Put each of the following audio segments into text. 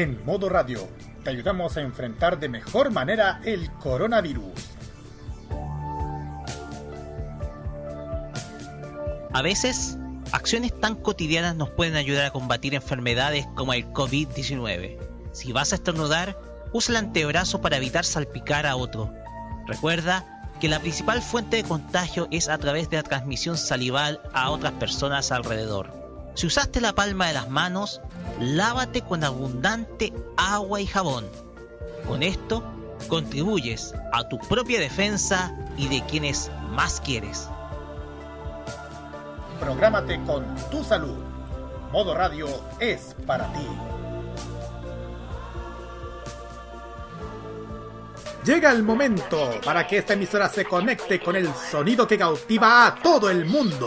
En modo radio, te ayudamos a enfrentar de mejor manera el coronavirus. A veces, acciones tan cotidianas nos pueden ayudar a combatir enfermedades como el COVID-19. Si vas a estornudar, usa el antebrazo para evitar salpicar a otro. Recuerda que la principal fuente de contagio es a través de la transmisión salival a otras personas alrededor. Si usaste la palma de las manos, lávate con abundante agua y jabón. Con esto, contribuyes a tu propia defensa y de quienes más quieres. Prográmate con tu salud. Modo Radio es para ti. Llega el momento para que esta emisora se conecte con el sonido que cautiva a todo el mundo.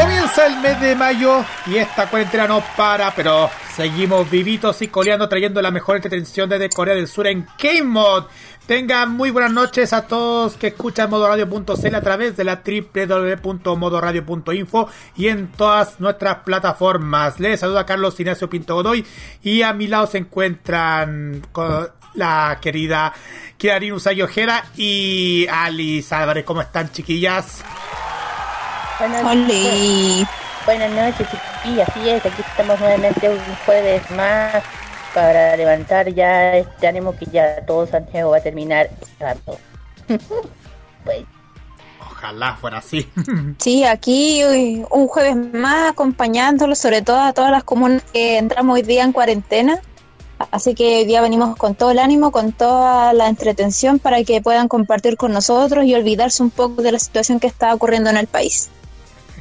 Comienza el mes de mayo y esta cuarentena no para, pero seguimos vivitos y coleando trayendo la mejor entretención desde Corea del Sur en K-Mod. Tengan muy buenas noches a todos que escuchan modoradio.cl a través de la www.modoradio.info y en todas nuestras plataformas. Les saluda Carlos Ignacio Pinto Godoy y a mi lado se encuentran la querida Kiarin Usay Ojera y Alice Álvarez. ¿Cómo están, chiquillas? Buenas, noches, buenas noches, chiquillas. Así es, aquí estamos nuevamente un jueves más para levantar ya este ánimo que ya todo Santiago va a terminar rato. pues. Ojalá fuera así. sí, aquí un jueves más acompañándolo, sobre todo a todas las comunas que entramos hoy día en cuarentena. Así que hoy día venimos con todo el ánimo, con toda la entretención para que puedan compartir con nosotros y olvidarse un poco de la situación que está ocurriendo en el país.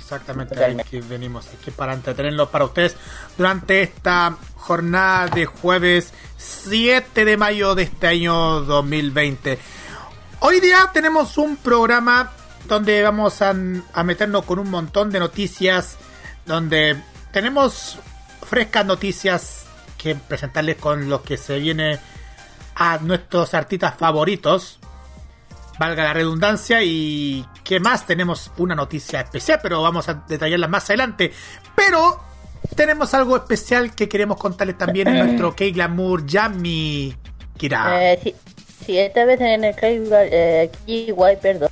Exactamente, aquí venimos aquí para entretenerlos para ustedes durante esta jornada de jueves 7 de mayo de este año 2020. Hoy día tenemos un programa donde vamos a, a meternos con un montón de noticias, donde tenemos frescas noticias que presentarles con lo que se viene a nuestros artistas favoritos valga la redundancia. Y que más, tenemos una noticia especial, pero vamos a detallarla más adelante. Pero tenemos algo especial que queremos contarles también en nuestro K-Glamour Yami Kira. Eh, sí, esta vez en el K-Guay, eh, perdón.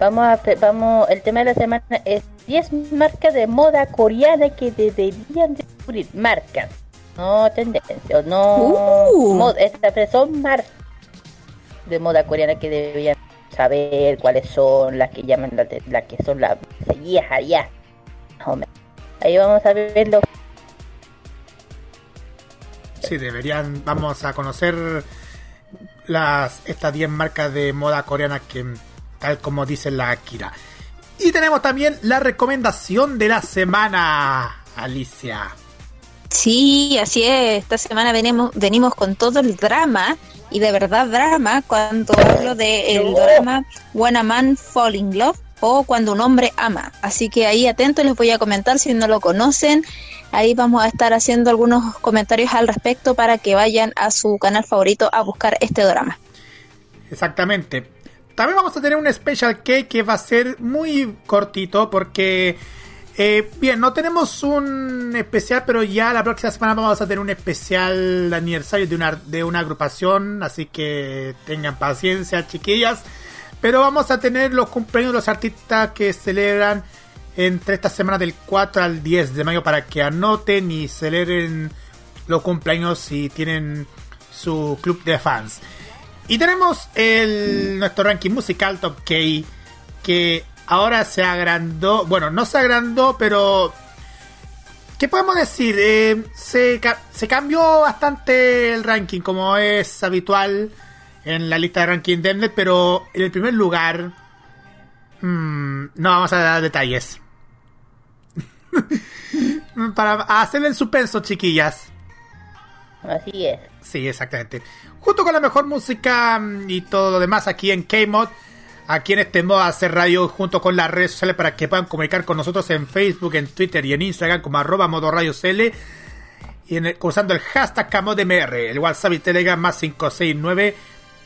Vamos a, vamos, el tema de la semana es 10 marcas de moda coreana que deberían descubrir. Marcas, no tendencias, no. Uh. estas son marcas de moda coreana que deberían saber cuáles son las que llaman las, que son las seguidas allá. Ahí vamos a verlo. Sí, deberían, vamos a conocer las estas 10 marcas de moda coreana que tal como dice la Akira. Y tenemos también la recomendación de la semana, Alicia. Sí, así es. Esta semana venimos, venimos con todo el drama y de verdad drama cuando hablo del drama When a Man Fall in Love o Cuando un hombre ama. Así que ahí atentos les voy a comentar si no lo conocen. Ahí vamos a estar haciendo algunos comentarios al respecto para que vayan a su canal favorito a buscar este drama. Exactamente. También vamos a tener un special cake que va a ser muy cortito porque eh, bien, no tenemos un especial, pero ya la próxima semana vamos a tener un especial aniversario de una, de una agrupación, así que tengan paciencia, chiquillas. Pero vamos a tener los cumpleaños de los artistas que celebran entre esta semana del 4 al 10 de mayo para que anoten y celebren los cumpleaños si tienen su club de fans. Y tenemos el, nuestro ranking musical Top K que ahora se agrandó, bueno, no se agrandó, pero... ¿Qué podemos decir? Eh, se, se, cambió bastante el ranking, como es habitual en la lista de ranking de pero en el primer lugar... Hmm, no vamos a dar detalles. Para hacerle el suspenso, chiquillas. Así es. Sí, exactamente. Junto con la mejor música mm, y todo lo demás aquí en K-Mod, aquí en este modo hacer radio junto con las redes sociales para que puedan comunicar con nosotros en Facebook, en Twitter y en Instagram como arroba modo radio CL y usando el hashtag CamodMR, el WhatsApp y Telegram más 569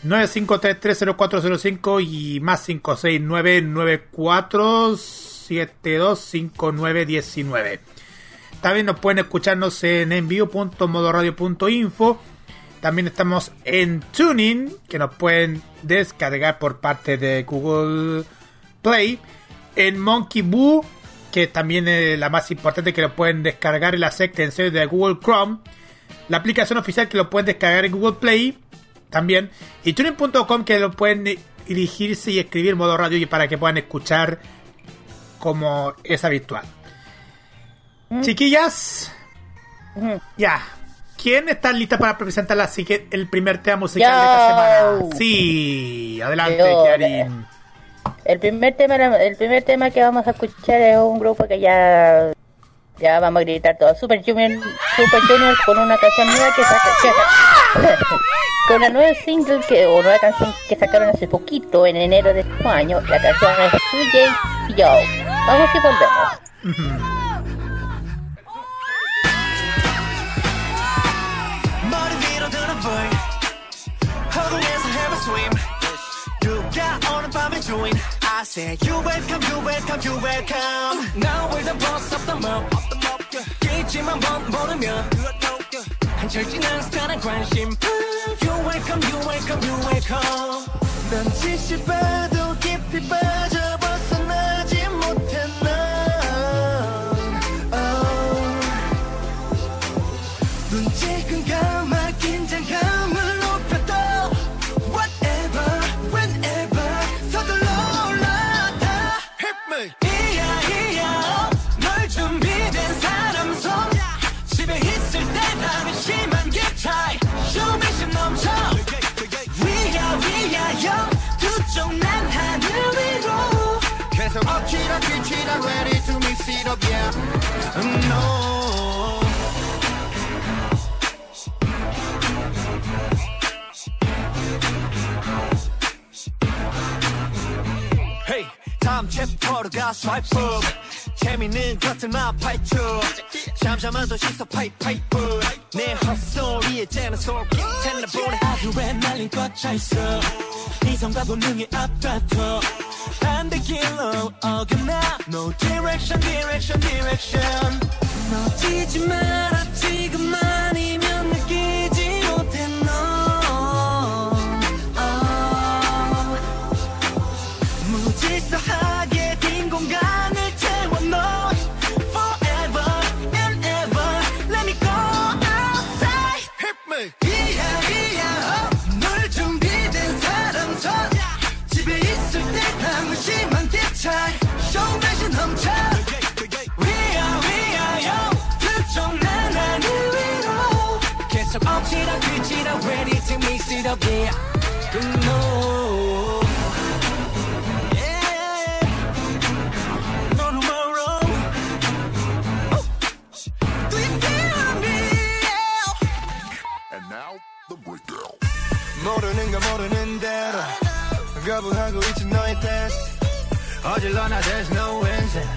95330405 y más 569 94725919. También nos pueden escucharnos en envío.modoradio.info. También estamos en Tuning, que nos pueden descargar por parte de Google Play. En Monkey Boo, que también es la más importante que lo pueden descargar en las extensiones de Google Chrome. La aplicación oficial que lo pueden descargar en Google Play también. Y tuning.com que lo pueden dirigirse y escribir modo radio y para que puedan escuchar como es habitual. Chiquillas, Ujú. ya. ¿Quién está lista para presentar la, el primer tema musical de esta semana? Sí, adelante, Yo. Kiarin. El primer tema, el primer tema que vamos a escuchar es un grupo que ya ya vamos a gritar todos. Super Junior, Super Junior con una canción nueva que saca, con la nueva single que o nueva canción que sacaron hace poquito en enero de este año. La canción es 2J Yo. Vamos y volvemos. 오는 밤의 주인 I say you welcome you welcome you welcome Now we're the boss of the mob 끼지만 번 모르면 한철 지난 스타는 관심 You welcome you welcome you welcome 난 지시 봐도 깊이 빠져 Hey, 다음 챕터로 가 swipe up 재밌는 것들만 파헤쳐 잠잠한 도시서 파이프 파이프 내 헛소리에 째는 속이 텔레폰에 하루에 날린 꽉차있어 이성과 본능이 앞다퉈 반대길로 어긋나 No direction direction direction 놓치지 마라 지금 아니 모르는 거 모르는 대로 거부하고 있지 너의 테스트 어질러 나 there's no answer.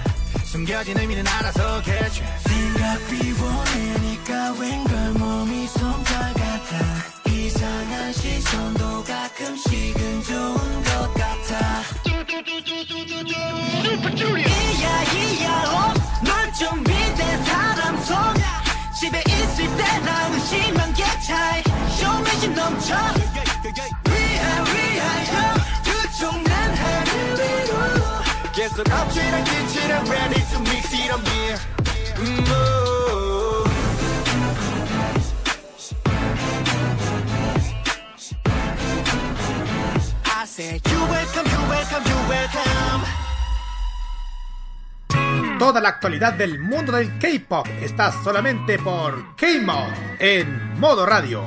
숨겨진 의미는 알아서 catch 생각 비워내니까 웬걸 몸이 솜털 같아. 이상한 시선도 가끔씩은 좋은 것 같아. 이야 이야 어, 널 준비된 사람 손 집에 있을 때 나는 심한 개차에 쇼미심 넘쳐 Toda la actualidad del mundo del K-pop está solamente por K-Mod en modo radio.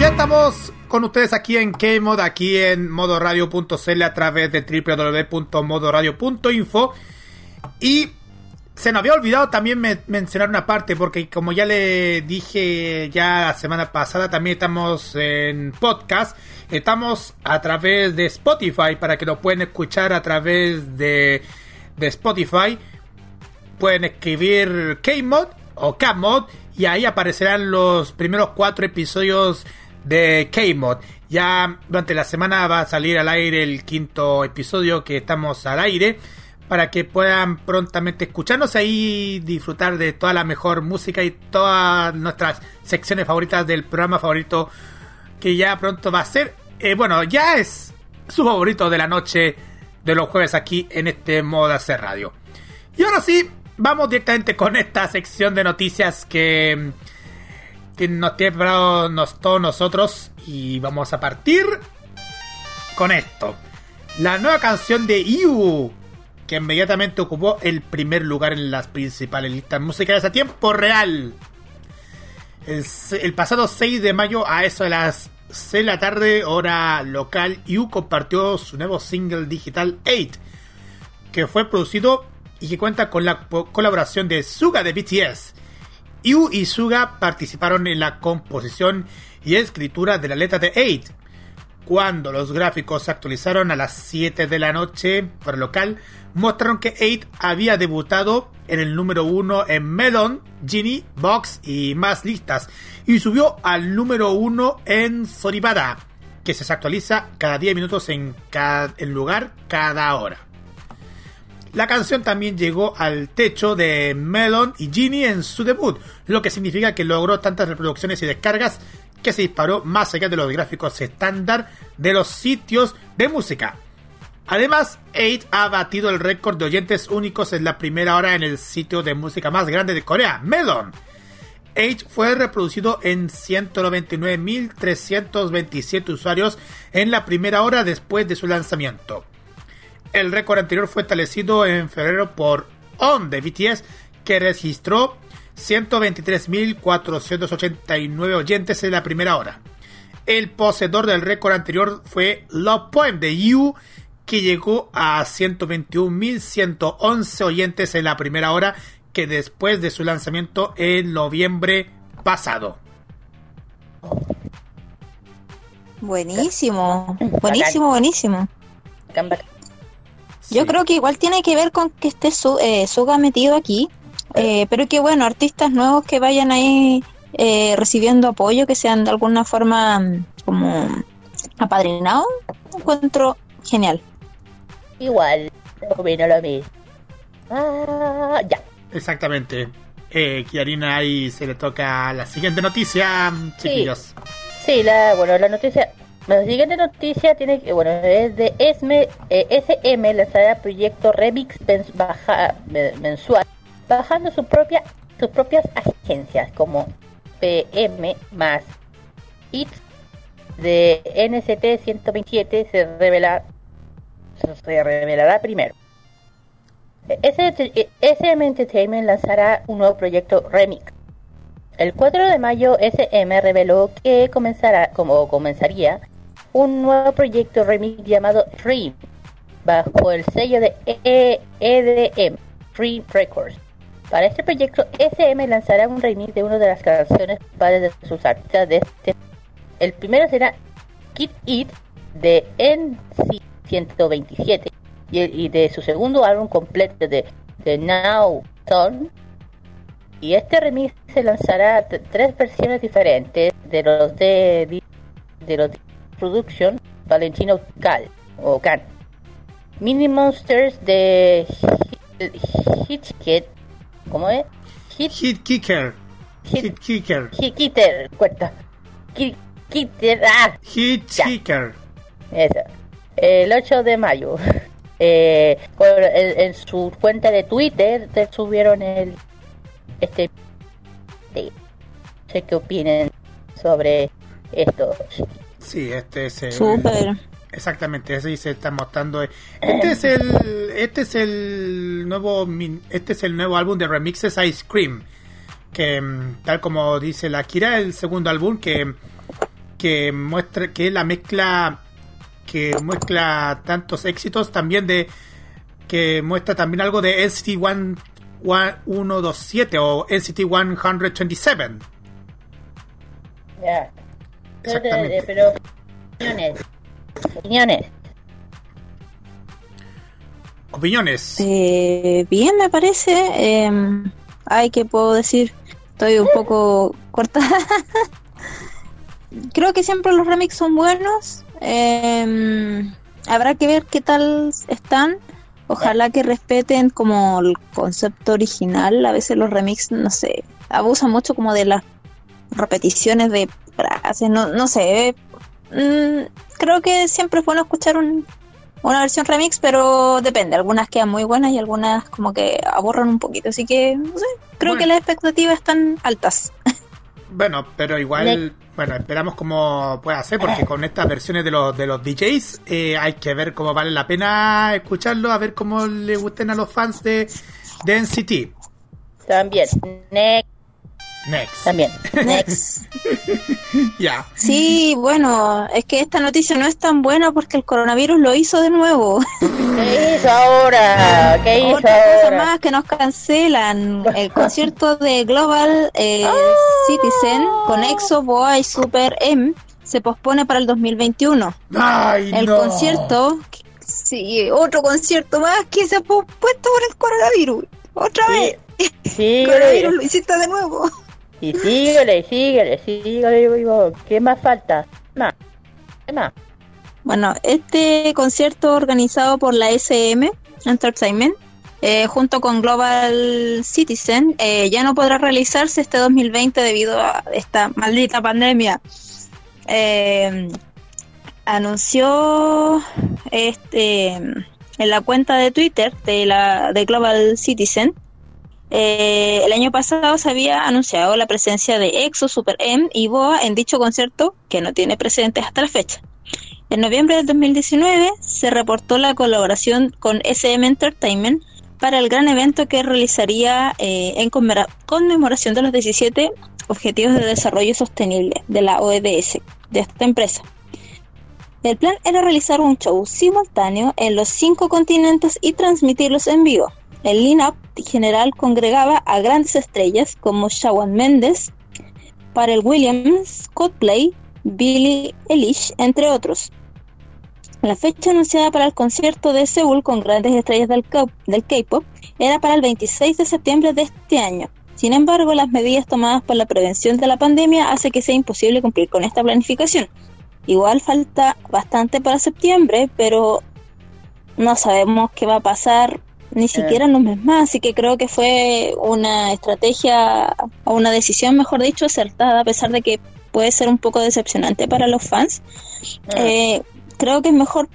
Ya estamos con ustedes aquí en K-Mod, aquí en modoradio.cl a través de www.modoradio.info. Y se nos había olvidado también me- mencionar una parte, porque como ya le dije ya la semana pasada, también estamos en podcast. Estamos a través de Spotify, para que lo pueden escuchar a través de, de Spotify. Pueden escribir K-Mod o K-Mod y ahí aparecerán los primeros cuatro episodios de K-Mod. Ya durante la semana va a salir al aire el quinto episodio que estamos al aire para que puedan prontamente escucharnos ahí disfrutar de toda la mejor música y todas nuestras secciones favoritas del programa favorito que ya pronto va a ser, eh, bueno, ya es su favorito de la noche de los jueves aquí en este modo de hacer radio. Y ahora sí, vamos directamente con esta sección de noticias que, nos tiene preparado nos- todos nosotros y vamos a partir con esto. La nueva canción de IU, que inmediatamente ocupó el primer lugar en las principales listas musicales a tiempo real. El, pasado 6 de mayo, a eso de las 6 de la tarde, hora local, IU compartió su nuevo single digital 8, que fue producido y que cuenta con la colaboración de Suga de BTS. IU y Suga participaron en la composición y escritura de la letra de 8. Cuando los gráficos se actualizaron a las 7 de la noche por local, mostraron que 8 había debutado en el número 1 en Melon, Genie, Box y más listas, y subió al número 1 en Soribada, que se actualiza cada 10 minutos en, cada, en lugar cada hora. La canción también llegó al techo de Melon y Genie en su debut, lo que significa que logró tantas reproducciones y descargas que se disparó más allá de los gráficos estándar de los sitios de música. Además, 8 ha batido el récord de oyentes únicos en la primera hora en el sitio de música más grande de Corea, Melon. 8 fue reproducido en 199.327 usuarios en la primera hora después de su lanzamiento. El récord anterior fue establecido en febrero por On de BTS, que registró 123.489 oyentes en la primera hora. El poseedor del récord anterior fue Love Poem de You, que llegó a 121.111 oyentes en la primera hora, que después de su lanzamiento en noviembre pasado. Buenísimo, buenísimo, buenísimo. Yo Sí. creo que igual tiene que ver con que esté su, eh, Suga metido aquí, eh, pero que bueno, artistas nuevos que vayan ahí eh, recibiendo apoyo, que sean de alguna forma mm, como apadrinados, encuentro genial. Igual, opino lo mismo. Ah, ya. Exactamente. Eh, Kiarina ahí se le toca la siguiente noticia, chiquillos. Sí, la, bueno, la noticia, la siguiente noticia tiene que, bueno, es de ESME, eh, SM lanzará proyecto Remix baja, me- mensual, bajando su propia, sus propias agencias como PM más IT de NCT 127 se revela, se revelará primero. SM Entertainment lanzará un nuevo proyecto Remix el 4 de mayo, SM reveló que comenzará, como comenzaría, un nuevo proyecto remix llamado Dream, bajo el sello de E- EDM, Dream Records. Para este proyecto, SM lanzará un remix de una de las canciones principales de sus artistas de este. El primero será Kid It de NC127 y, y de su segundo álbum completo de The Now Song y este remix se lanzará tres versiones diferentes de los de, de los de Production Valentino Gal o Can. Mini Monsters de Hitchkit, ¿cómo es? Hit, Hit Kicker. Hit- Hit Kicker. Cuenta. Ah, Hit Ya. Kicker. Eso. El 8 de mayo. Eh, en, en su cuenta de Twitter te subieron el este no sé qué opinen sobre esto. Sí, este es el. Súper. Exactamente, ese se está mostrando. Este es el. Este es el nuevo. min- Este es el nuevo álbum de remixes Ice Cream. Que mm, tal como dice la Kira, el segundo álbum que. Que muestra que es la mezcla. Que muestra tantos éxitos también de. Que muestra también algo de ST1 127 o NCT 127. Ya. Exactamente. pero, opiniones. Opiniones. Opiniones. Eh, bien, me parece. Eh, ay, ¿qué puedo decir? Estoy un poco corta. Creo que siempre los remix son buenos. Eh, habrá que ver qué tal están. Ojalá que respeten como el concepto original. A veces los remix, no sé, abusan mucho como de las repeticiones de frases. No, no sé. Mm, creo que siempre es bueno escuchar un, una versión remix, pero depende. Algunas quedan muy buenas y algunas como que aburran un poquito. Así que, no sé, creo Bueno. que las expectativas están altas. Bueno, pero igual, bueno, esperamos cómo puede hacer, porque con estas versiones de los, de los DJs eh, hay que ver cómo vale la pena escucharlo, a ver cómo le gusten a los fans de, de NCT. También. Next. Next. También. Next. Ya. Sí, bueno, es que esta noticia no es tan buena porque el coronavirus lo hizo de nuevo. ¿Qué hizo ahora? ¿Qué hizo Otra cosa más que nos cancelan. El concierto de Global eh, Ah. Citizen con EXO, Boa y Super M se pospone para el 2021. Ay, El no. concierto, sí, otro concierto más que se ha pospuesto por el coronavirus. Otra vez, Síguele. coronavirus lo hiciste de nuevo. Y síguele, síguele, síguele. ¿Qué más falta? Más. ¿Qué más? Bueno, este concierto organizado por la SM Entertainment eh, junto con Global Citizen eh, ya no podrá realizarse este 2020 debido a esta maldita pandemia. Eh, anunció este en la cuenta de Twitter de la de Global Citizen eh, el año pasado se había anunciado la presencia de EXO, Super M y BoA en dicho concierto que no tiene precedentes hasta la fecha. En noviembre del 2019 se reportó la colaboración con SM Entertainment para el gran evento que realizaría eh, en conmemora- conmemoración de los 17 Objetivos de Desarrollo Sostenible de la OEDS, de esta empresa. El plan era realizar un show simultáneo en los cinco continentes y transmitirlos en vivo. El line-up general congregaba a grandes estrellas como Shawn Mendes, Pharrell Williams, Coldplay, Billie Eilish, entre otros. La fecha anunciada para el concierto de Seúl con grandes estrellas del K-pop era para el 26 de septiembre de este año. Sin embargo, las medidas tomadas por la prevención de la pandemia hace que sea imposible cumplir con esta planificación. Igual falta bastante para septiembre, pero no sabemos qué va a pasar ni siquiera un mes más, así que creo que fue una estrategia o una decisión, mejor dicho, acertada, a pesar de que puede ser un poco decepcionante para los fans. Eh, creo que es mejor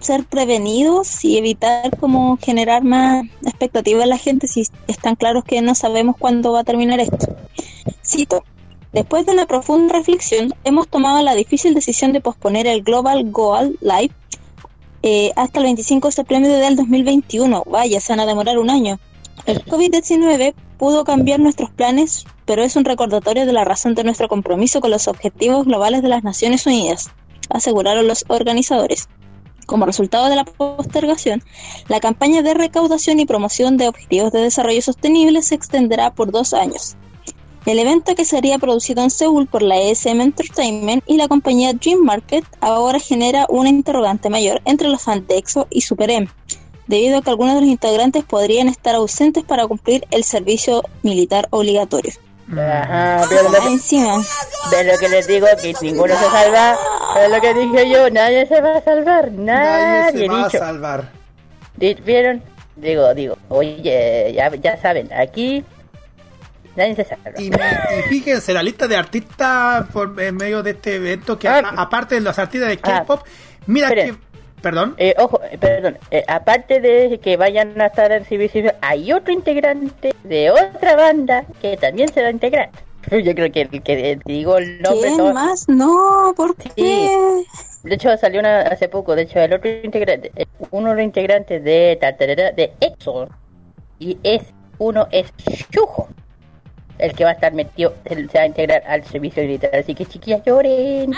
ser prevenidos y evitar como generar más expectativa en la gente si están claros que no sabemos cuándo va a terminar esto. Cito. Después de una profunda reflexión, hemos tomado la difícil decisión de posponer el Global Goal Live eh, hasta el 25 de septiembre del 2021. Vaya, se van a demorar un año. El COVID-19 pudo cambiar nuestros planes, pero es un recordatorio de la razón de nuestro compromiso con los objetivos globales de las Naciones Unidas, aseguraron los organizadores. Como resultado de la postergación, la campaña de recaudación y promoción de objetivos de desarrollo sostenible se extenderá por dos años. El evento que sería producido en Seúl por la ESM Entertainment y la compañía Dream Market ahora genera una interrogante mayor entre los fans de EXO y Super M, debido a que algunos de los integrantes podrían estar ausentes para cumplir el servicio militar obligatorio. Ajá, pero lo que, encima, pero lo que les digo que ninguno se salva. Es lo que dije yo, nadie se va a salvar, nadie, Nadie se va a salvar. ¿Vieron? Digo, digo, oye, ya, ya saben, aquí nadie se salva. Y, y fíjense, la lista de artistas por en medio de este evento, que Ah. a- aparte de los artistas de Ah. K-pop, mira Esperen. que. Perdón. Eh, ojo, eh, perdón, eh, aparte de que vayan a estar en CBC, hay otro integrante de otra banda que también se va a integrar. Yo creo que el que digo el nombre ¿quién todo- más? No, ¿por Sí. qué? De hecho, salió una, hace poco. De hecho, el otro integrante, uno de los integrantes de tartarera, de EXO, y es uno es Shujo, el que va a estar metido, él se va a integrar al servicio militar. Así que chiquillas lloren.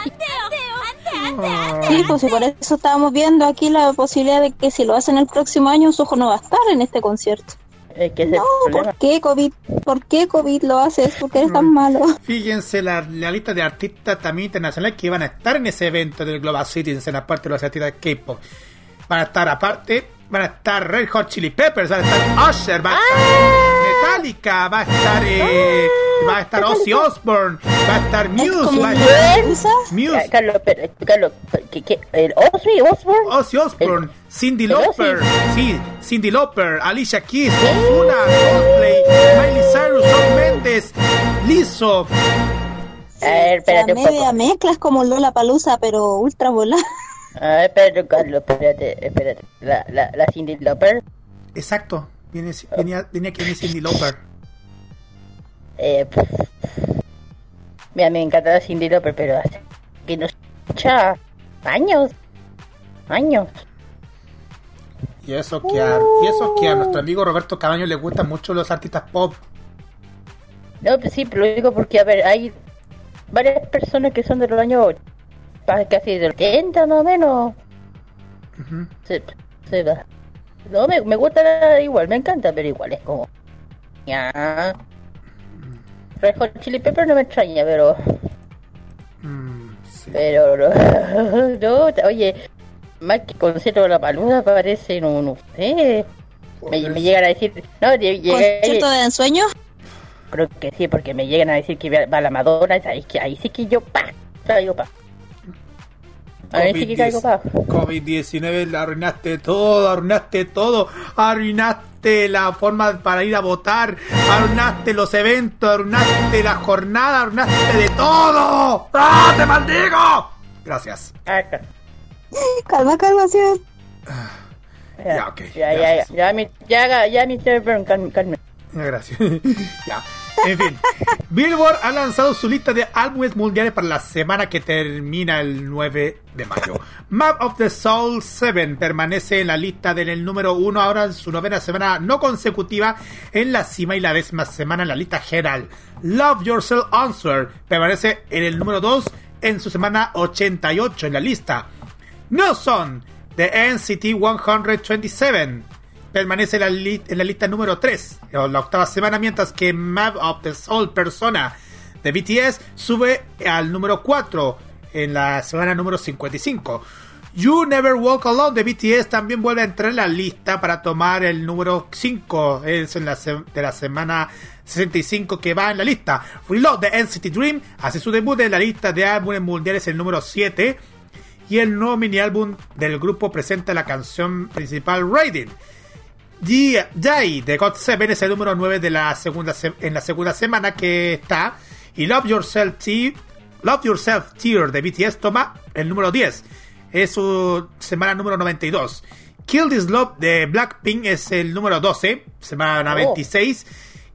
Sí, pues y por eso estábamos viendo aquí la posibilidad de que si lo hacen el próximo año, Sujo no va a estar en este concierto. Es que No. ¿por qué COVID? ¿Por qué COVID lo haces? ¿Por qué eres tan malo? Fíjense la, la lista de artistas también internacionales que iban a estar en ese evento del Global Citizen, aparte de los artistas de K-pop. Van a estar aparte, van a estar Red Hot Chili Peppers, van a estar Usher, va a estar Metallica, va a estar eh, va a estar Ozzy Osbourne, va a estar Muse, va a estar. Ah, Muse, Carlos, pero, Carlos, ¿qué, qué? ¿El Ozzy Osbourne? Ozzy Osbourne, Cindy el Lauper, Ozzy. sí, Cindy Lauper, Alicia Keys, Ozuna, Coldplay, Miley Cyrus, Shawn Mendes, Lizzo, A ver, espérate La un poco. media mezcla es como Lola Palusa, pero ultra volada. A ver, espérate, Carlos, espérate, espérate. La, la, la Cindy Lauper, exacto, viene, venía, venía que viene Cindy Lauper. eh. Mira, me encanta la Cindy Lauper, pero hace que no escucha años, años. Y eso que a, y eso que a nuestro amigo Roberto Cabaño le gustan mucho los artistas pop. No, pues sí, pero lo digo porque, a ver, hay varias personas que son de los años casi del 80 más o menos. Ujú. Se, se va. No, me, me gusta la- igual, me encanta, pero igual es como... Ya. Red Hot Chili Pepper no me extraña, pero... Mm, sí. Pero no, no, oye, más que concierto de la paluda parece, no, no sé. Me, me llegan a decir, no, ¿Concierto de ensueño? creo que sí, porque me llegan a decir que va la Madonna, ahí, que, ahí sí que yo, pa, traigo pa. COVID-19, le arruinaste todo, arruinaste todo, arruinaste la forma para ir a votar, arruinaste los eventos, arruinaste la jornada, arruinaste de todo. ¡Ah, te maldigo! Gracias. Calma, calma, sí. Ya, ok, Ya, ya, ya, gracias. ya, mi, ya, ya, Mr. Burn, calme, calme. Gracias. ya. En fin, Billboard ha lanzado su lista de álbumes mundiales para la semana que termina el 9 de mayo. Map of the Soul 7 permanece en la lista del número 1 ahora en su novena semana no consecutiva en la cima y la décima semana en la lista general. Love Yourself Answer permanece en el número 2 en su semana 88 en la lista. No son de NCT 127 permanece en la, li- en la lista número 3 o la octava semana mientras que Map of the Soul Persona de BTS sube al número 4 en la semana número 55 You Never Walk Alone de BTS también vuelve a entrar en la lista para tomar el número 5 es en la de la semana 65 que va en la lista Reload de NCT Dream hace su debut en la lista de álbumes mundiales el número 7 y el nuevo mini álbum del grupo presenta la canción principal Raiden. Jai de God 7 es el número 9 de la segunda se- en la segunda semana que está. Y Love Yourself, Te- Love Yourself Tear de BTS toma el número 10. Es su semana número 92. Kill This Love de Blackpink es el número 12, semana Oh. 26.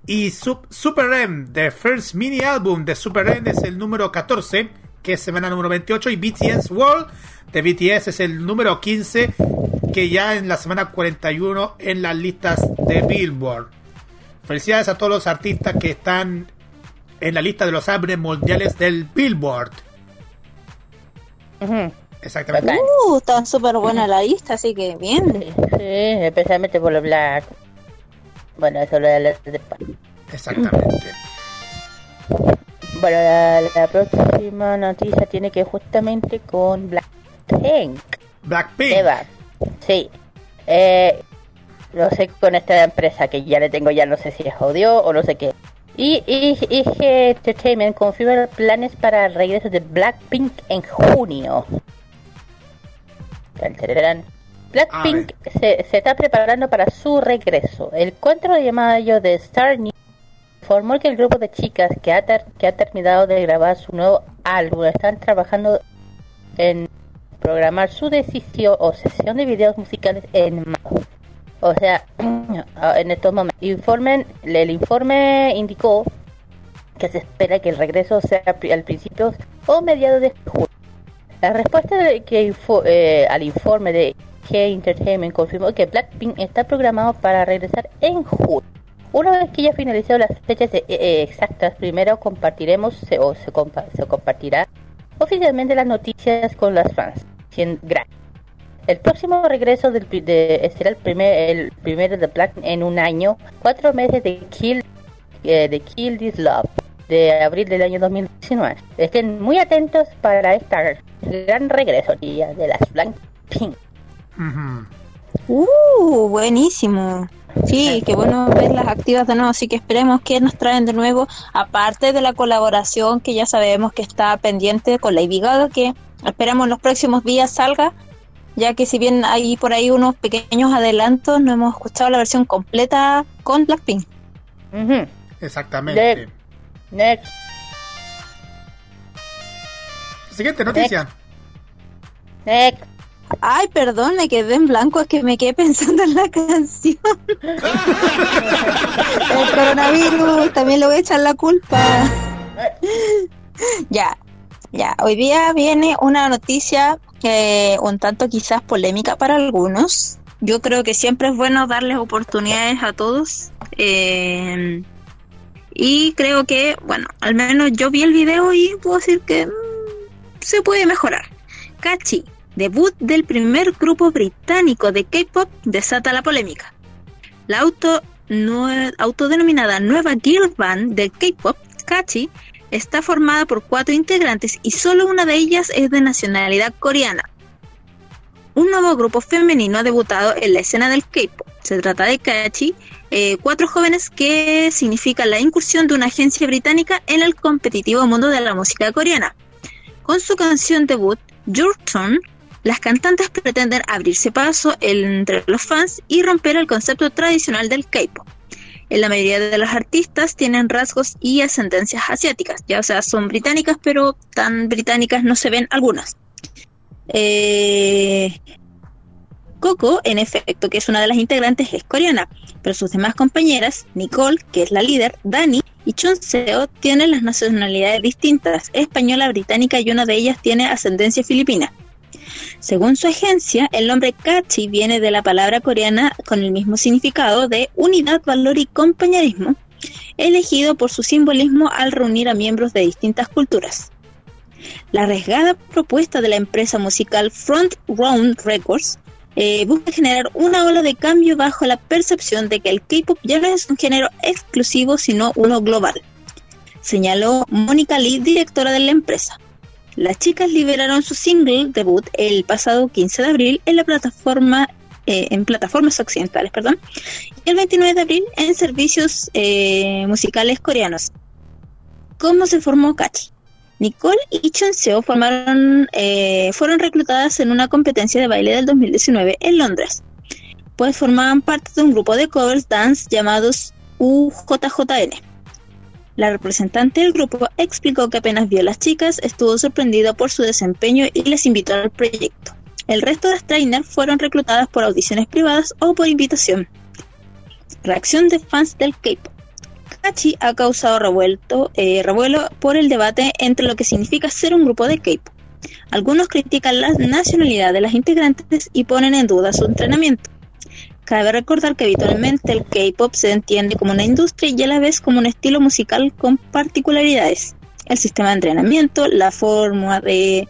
Y Sup- Super M de First Mini Album de Super M es el número 14, que es semana número 28. Y BTS World de BTS es el número 15, que ya en la semana 41 en las listas de Billboard. Felicidades a todos los artistas que están en la lista de los álbumes mundiales del Billboard. Exactamente. Uh, está súper buena la lista, así que bien. Sí, sí, especialmente por lo black. Bueno, eso lo de la. Exactamente. Bueno, la, la próxima noticia tiene que ver justamente con Blackpink. Blackpink. Eva. Sí. Eh, no sé con esta empresa que ya le tengo ya no sé si es odio o no sé qué. Y, y, Entertainment confirma planes para el regreso de Blackpink en junio. Blackpink se, se está preparando para su regreso. El 4 de mayo de Star News informó que el grupo de chicas que ha, ter- que ha terminado de grabar su nuevo álbum están trabajando en programar su decisión o sesión de videos musicales en mayo. O sea, en estos momentos. Informen, el informe indicó que se espera que el regreso sea al principio o mediados de julio. La respuesta de que eh, al informe de K Entertainment confirmó que Blackpink está programado para regresar en julio. Una vez que ya finalizado las fechas de- eh, exactas, primero compartiremos se- o se, compa- se compartirá oficialmente las noticias con las fans. El próximo regreso del, de, será el primer el primero de Black en un año, cuatro meses de Kill eh, de Kill This Love de abril del año 2019. Estén muy atentos para este gran regreso tía, de las Blackpink. Ujú. Uh, buenísimo. Sí, qué bueno verlas activas de nuevo, así que esperemos que nos traen de nuevo, aparte de la colaboración que ya sabemos que está pendiente con Lady Gaga, que esperamos en los próximos días salga, ya que si bien hay por ahí unos pequeños adelantos, no hemos escuchado la versión completa con Blackpink. Ujú. Exactamente. Next. Siguiente noticia. Next. Ay, perdón, me quedé en blanco, es que me quedé pensando en la canción. El coronavirus, también le voy a echar la culpa. ya, ya, hoy día viene una noticia eh, un tanto quizás polémica para algunos. Yo creo que siempre es bueno darles oportunidades a todos. eh, y creo que, bueno, al menos yo vi el video y puedo decir que mm, se puede mejorar. Kachi, debut del primer grupo británico de K-pop, desata la polémica. La auto, autodenominada nueva girl band del K-pop, Kachi, está formada por cuatro integrantes y solo una de ellas es de nacionalidad coreana. Un nuevo grupo femenino ha debutado en la escena del K-pop. Se trata de Kachi, eh, cuatro jóvenes que significan la incursión de una agencia británica en el competitivo mundo de la música coreana. Con su canción debut, Your Turn, las cantantes pretenden abrirse paso entre los fans y romper el concepto tradicional del K-pop. En la mayoría de los artistas tienen rasgos y ascendencias asiáticas, ya sea, son británicas, pero tan británicas no se ven algunas. Eh, Coco, en efecto, que es una de las integrantes, es coreana, pero sus demás compañeras, Nicole, que es la líder, Dani y Chun Seo, tienen las nacionalidades distintas, española, británica y una de ellas tiene ascendencia filipina. Según su agencia, el nombre Kachi viene de la palabra coreana con el mismo significado de unidad, valor y compañerismo, elegido por su simbolismo al reunir a miembros de distintas culturas. La arriesgada propuesta de la empresa musical Front Round Records eh, busca generar una ola de cambio bajo la percepción de que el K-pop ya no es un género exclusivo, sino uno global, señaló Mónica Lee, directora de la empresa. Las chicas liberaron su single debut el pasado 15 de abril en la plataforma eh, en plataformas occidentales, perdón, y el 29 de abril en servicios eh, musicales coreanos. ¿Cómo se formó Kachi? Nicole y Chonseo formaron, eh, fueron reclutadas en una competencia de baile del 2019 en Londres, pues formaban parte de un grupo de covers dance llamados UJJN. La representante del grupo explicó que apenas vio a las chicas, estuvo sorprendida por su desempeño y les invitó al proyecto. El resto de las trainers fueron reclutadas por audiciones privadas o por invitación. Reacción de fans del K-pop. Kachi ha causado revuelto, eh, revuelo por el debate entre lo que significa ser un grupo de K-pop. Algunos critican la nacionalidad de las integrantes y ponen en duda su entrenamiento. Cabe recordar que habitualmente el K-pop se entiende como una industria y a la vez como un estilo musical con particularidades. El sistema de entrenamiento, la forma de...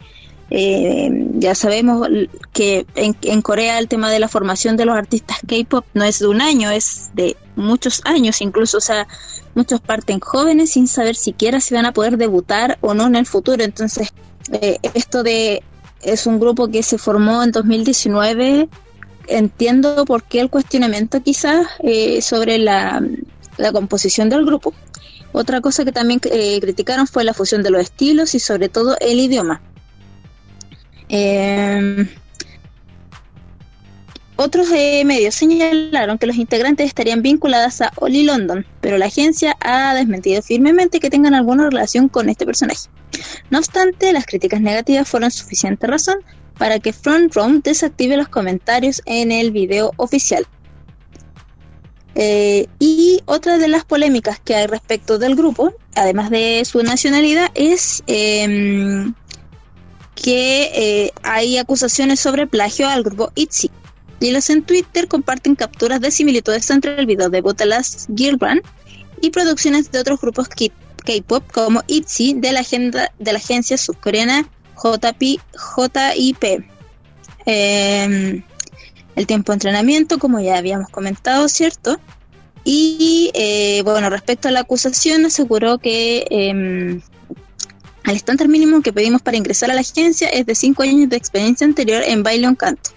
eh, ya sabemos que en, Corea el tema de la formación de los artistas K-pop no es de un año, es de muchos años, incluso, o sea, muchos parten jóvenes sin saber siquiera si van a poder debutar o no en el futuro. Entonces, eh, esto de es un grupo que se formó en 2019 entiendo por qué el cuestionamiento quizás eh, sobre la, la, composición del grupo. Otra cosa que también eh, criticaron fue la fusión de los estilos y sobre todo el idioma. Eh, otros medios señalaron que los integrantes estarían vinculadas a Oli London, pero la agencia ha desmentido firmemente que tengan alguna relación con este personaje. No obstante, las críticas negativas fueron suficiente razón para que Front Row desactive los comentarios en el video oficial. Eh, y otra de las polémicas que hay respecto del grupo, además de su nacionalidad, es eh, que eh, hay acusaciones sobre plagio al grupo ITZY. Y los en Twitter comparten capturas de similitudes entre el video de Botelas Girlbrand y producciones de otros grupos K-pop como ITZY de la, agenda, de la agencia subcoreana JP, JIP. eh, el tiempo de entrenamiento, como ya habíamos comentado, ¿cierto? Y eh, bueno, respecto a la acusación, aseguró que eh, el estándar mínimo que pedimos para ingresar a la agencia es de 5 años de experiencia anterior en baile o canto.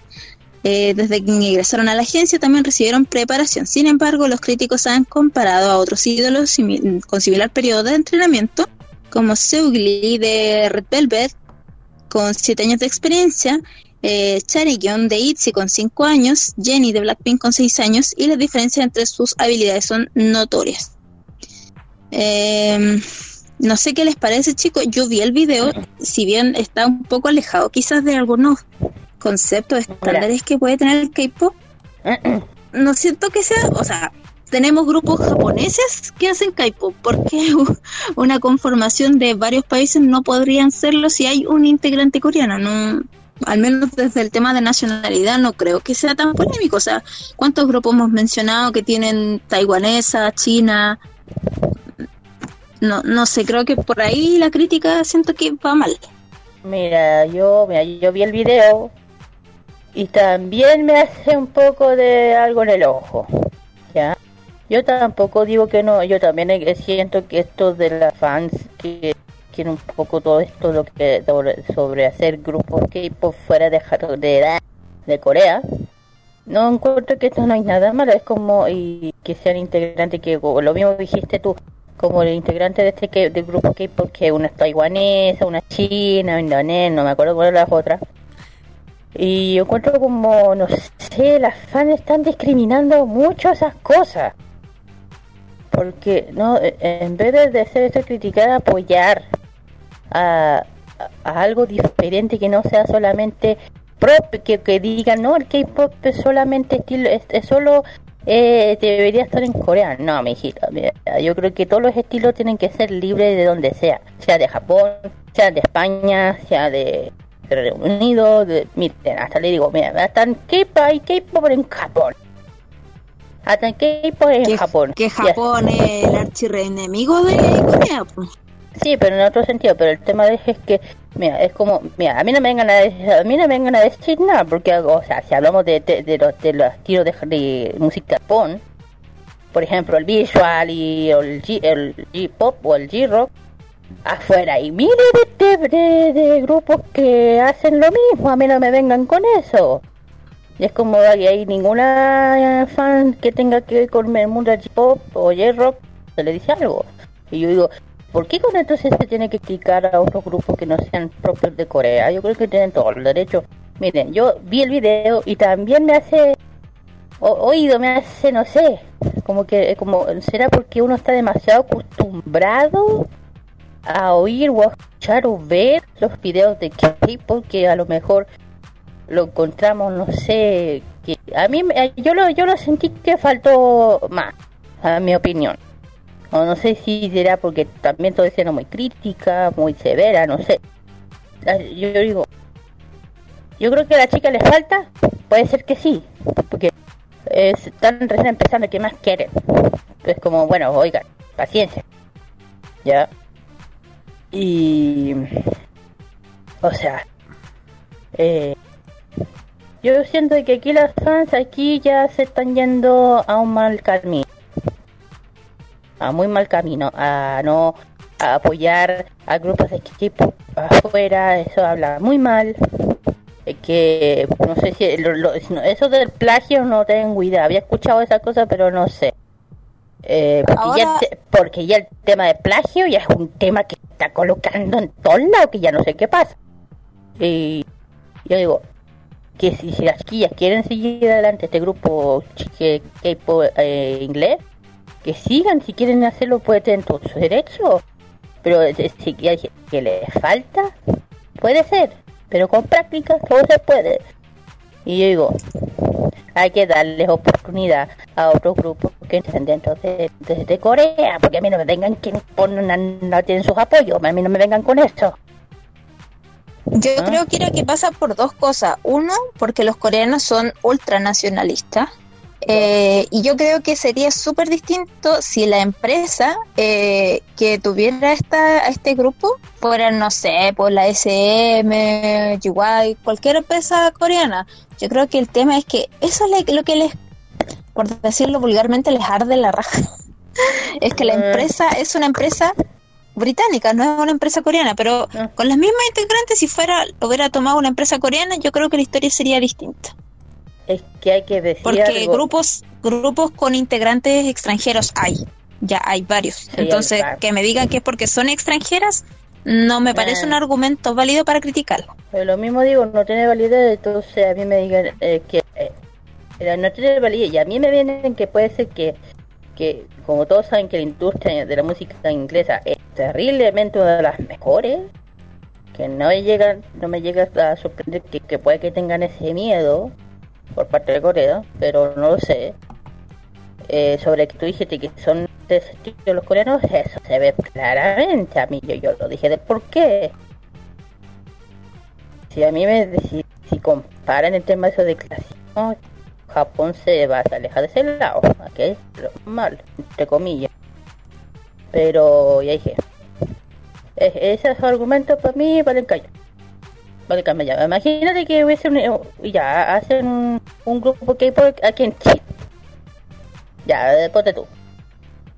Eh, desde que ingresaron a la agencia también recibieron preparación. Sin embargo, los críticos han comparado a otros ídolos con similar periodo de entrenamiento, como Seugli de Red Velvet, con 7 años de experiencia, eh, de ITZY con 5 años, Jenny de Blackpink con 6 años, y las diferencias entre sus habilidades son notorias. Eh, no sé qué les parece, chicos. Yo vi el video, si bien está un poco alejado quizás de algunos conceptos estándares que puede tener el K-pop, no siento que sea, o sea, tenemos grupos japoneses que hacen K-pop, porque una conformación de varios países no podrían serlo si hay un integrante coreano, no al menos desde el tema de nacionalidad no creo que sea tan polémico, o sea, ¿cuántos grupos hemos mencionado que tienen taiwanesa, china? No, no sé, creo que por ahí la crítica siento que va mal. Mira, yo, mira, yo vi el video y también me hace un poco de algo en el ojo. ¿Ya? Yo tampoco digo que no, yo también siento que esto de las fans que quieren un poco todo esto lo que sobre, hacer grupos K-pop fuera de, de, de Corea. No encuentro que esto no hay nada malo, es como y que sean integrantes que lo mismo dijiste tú, como el integrante de este que, del grupo K-pop que una es taiwanesa, una china, indonesa, no me acuerdo cuál es la otra. Y yo encuentro como, no sé, las fans están discriminando mucho esas cosas. Porque, no, eh, en vez de, hacer eso, criticar, apoyar a, a- algo diferente que no sea solamente propio, que, que digan, no, el K-pop es solamente estilo, es, solo eh, debería estar en Corea. No, mi hijita, mira, yo creo que todos los estilos tienen que ser libres de donde sea, sea de Japón, sea de España, sea de Reino Unido, hasta le digo, mira, hasta K-pop hay K-pop en Japón. En K-pop en Que, Japón. que Japón es el archirreenemigo de Corea. Sí, pero en otro sentido, pero el tema de es que, mira, es como, mira, a mí no me vengan a decir, a mí no me vengan a decir nada, porque, o sea, si hablamos de, de, de los, de los estilos de, de música Japón, por ejemplo, el visual y el G, el G-pop o el G-rock, afuera, y mire de, de, de- de grupos que hacen lo mismo, a mí no me vengan con eso. Es como que hay ninguna fan que tenga que ver con el mundo del J-pop o J-rock, se le dice algo. Y yo digo, ¿por qué con entonces se tiene que criticar a otros grupos que no sean propios de Corea? Yo creo que tienen todo el derecho. Miren, yo vi el video y también me hace o- oído, me hace, no sé, como que, como, ¿será porque uno está demasiado acostumbrado a oír o a escuchar o ver los videos de K-pop que a lo mejor lo encontramos, no sé, que a mí yo lo yo lo sentí que faltó más, a mi opinión. O no sé si será porque también todo siendo muy crítica, muy severa, no sé. Yo, digo, yo creo que a la chica le falta, puede ser que sí, porque es- están recién empezando, ¿qué más quieren? Es como, bueno, oigan, paciencia. Ya. Y. O sea. Eh, yo siento que aquí las fans aquí ya se están yendo a un mal camino. A muy mal camino. A no a apoyar a grupos de K-pop afuera. Eso habla muy mal. Que no sé si lo- lo- no, eso del plagio no tengo idea. Había escuchado esa cosa, pero no sé. Eh, porque, ya Ahora- el te- porque ya el tema de plagio ya es un tema que está colocando en todos lados, que ya no sé qué pasa. Y yo digo que si, si las chiquillas quieren seguir adelante este grupo K-pop eh, inglés, que sigan, si quieren hacerlo pueden tener todo su derecho. Pero eh, si ya dije que les falta, puede ser, pero con práctica todo se puede. Y yo digo, hay que darles oportunidad a otros grupos que estén dentro de, de- de Corea, porque a mí no me vengan quienes ponen, no tienen sus apoyos, a mí no me vengan con eso. Yo ¿Ah? creo que era que pasa por dos cosas. Uno, porque los coreanos son ultranacionalistas. Eh, y yo creo que sería súper distinto si la empresa eh, que tuviera esta, este grupo fuera, no sé, por la SM, GY, cualquier empresa coreana. Yo creo que el tema es que eso es lo que les, por decirlo vulgarmente, les arde la raja. es que la Eh. empresa es una empresa británica, no es una empresa coreana, pero Ah. con las mismas integrantes, si fuera, hubiera tomado una empresa coreana, yo creo que la historia sería distinta. Es que hay que decir Porque algo. grupos, grupos con integrantes extranjeros hay, ya hay varios. Entonces, que me digan que es porque son extranjeras, no me parece Ah. un argumento válido para criticarlo. Pero lo mismo digo, no tiene validez, entonces a mí me digan eh, que eh, no tiene validez y a mí me vienen que puede ser que, que como todos saben que la industria de la música inglesa es terriblemente una de las mejores, que no me llega, no me llega a sorprender que, que puede que tengan ese miedo por parte de Corea, pero no lo sé. Eh, sobre que tú dijiste que son de ese los coreanos, eso se ve claramente a mí, yo, yo lo dije del por qué. Si a mí me si, si comparan el tema eso de clasismo, Japón se va a alejar de ese lado, ¿ok? Lo mal, entre comillas. Pero ya dije, es- esos argumentos para mí valen callar. Vale, ya. Imagínate que hubiese un, ya hacen un, un grupo K-pop aquí en Chile. Ya, después de tú.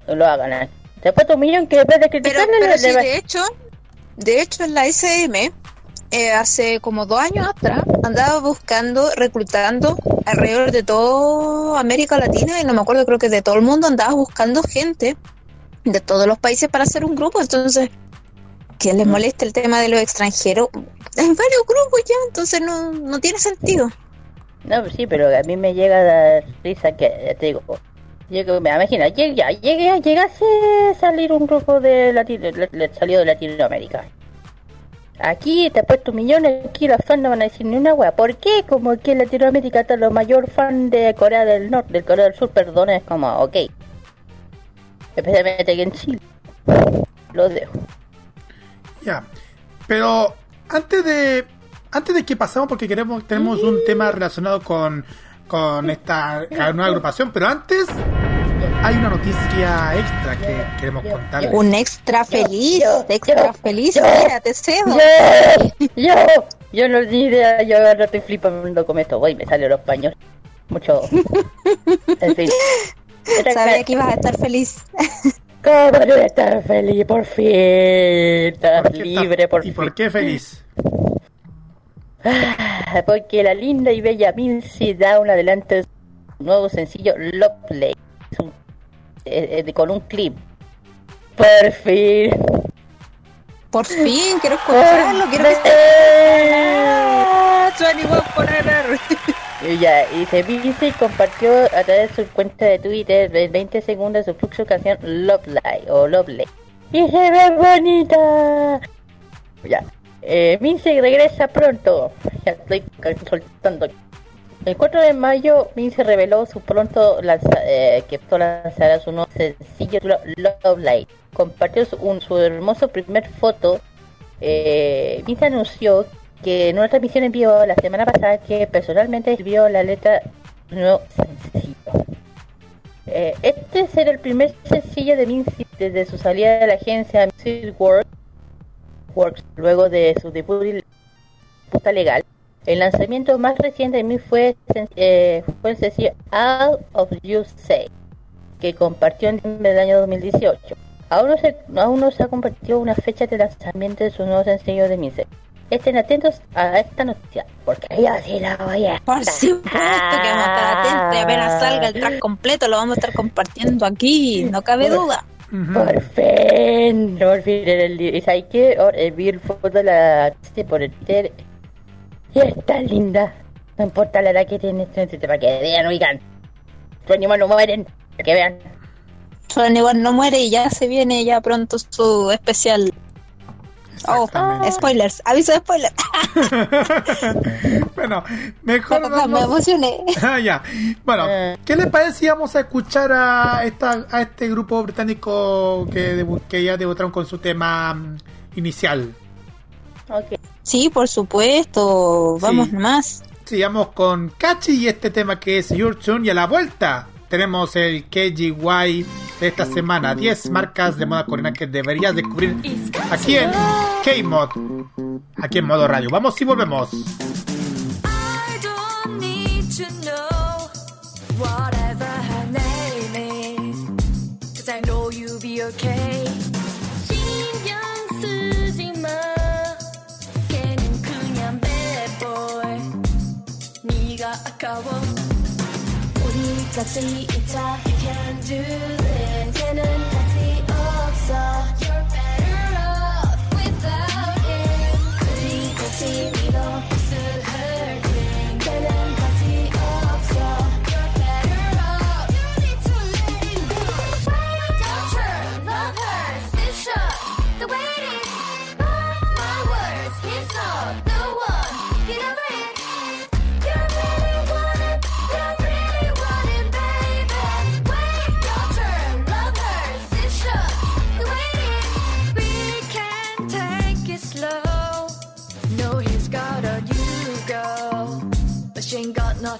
Lo hagan. ¿eh? Después de un millón que vez de Pero, criticarle pero le va- de hecho, de hecho en la SM, eh, hace como dos años atrás, andaba buscando, reclutando alrededor de toda América Latina, y no me acuerdo, creo que de todo el mundo andaba buscando gente de todos los países para hacer un grupo, entonces, que les moleste el tema de los extranjeros, hay varios grupos ya, entonces no, no tiene sentido. No, pues sí, pero a mí me llega a dar risa que, ya te digo, llego, me imagina, lleg- ya, llegué, llegase a salir un grupo de Latino, le- le- salió de Latinoamérica. Aquí te he puesto millones, aquí los fans no van a decir ni una wea. ¿Por qué? Como aquí en Latinoamérica está los mayor fan de Corea del Norte, del Corea del Sur, perdón, es como, ok. Especialmente aquí en Chile. Lo dejo. Ya. Pero antes de antes de que pasemos porque queremos tenemos un tema relacionado con con esta nueva agrupación, pero antes hay una noticia extra que queremos contarles. Un extra feliz, yo, extra yo, feliz, yo. mira, te cedo. Yo, yo, no ni idea, yo ahora estoy flipando con esto, voy, me salió los paños. Mucho. En fin. Sabía que ibas a estar feliz. ¿Cómo no voy a estar feliz? Por fin. Estás ¿Por qué estás- libre, por ¿Y fin. por qué feliz? Ah, Porque la linda y bella Mincy da un adelanto de su nuevo sencillo Lovely. Es un- eh, eh, con un clip. Por fin. Por fin, quiero escucharlo, quiero que esté. 21 Forever. Y ya, y se Vinci compartió a través de su cuenta de Twitter de 20 segundos su fluxo canción Lovely o Lovely. Y se ve bonita. Ya. Eh, regresa pronto. Ya estoy soltando. El 4 de mayo, Vinci reveló su pronto lanza- eh, que pronto lanzará su nuevo sencillo titulado Lovely. Compartió su, un- hermoso primer foto. Eh, Vinci anunció que en una transmisión en vivo la semana pasada que personalmente escribió la letra del nuevo sencillo. Eh, este será el primer sencillo de Vinci desde su salida de la agencia Music Works, luego de su debut legal. El lanzamiento más reciente de mí fue, eh, fue el sencillo All of You Say, que compartió en diciembre del año 2018. Aún no, se, aún no se ha compartido una fecha de lanzamiento de su nuevo sencillo de Mince. Estén atentos a esta noticia, porque yo sí la voy a Por supuesto que vamos a estar atentos y apenas salga el track completo lo vamos a estar compartiendo aquí, no cabe duda. Ujú. Por fin, por fin el día. ¿Y sabes qué? Ahora, eh, vi el foto de la por el Y está linda. No importa la edad que tiene, para que vean, oigan. Los animales no mueren, para que vean. Son igual no muere y ya se viene ya pronto su especial. Oh, spoilers, aviso de spoilers. bueno, mejor Me vamos- emocioné. Ah, ya. Bueno, Eh. ¿qué les parece si vamos a escuchar a esta a este grupo británico que, que ya debutaron con su tema mm, inicial? Sí, por supuesto, vamos Sí. nomás. sigamos con Kachi y este tema que es Your Tune y a la vuelta tenemos el KGY de esta semana. 10 marcas de moda coreana que deberías descubrir aquí en K-Mod, aquí en modo radio. Vamos y volvemos. I 우리 같이 있자. You can do this. 걔는 같이 없어.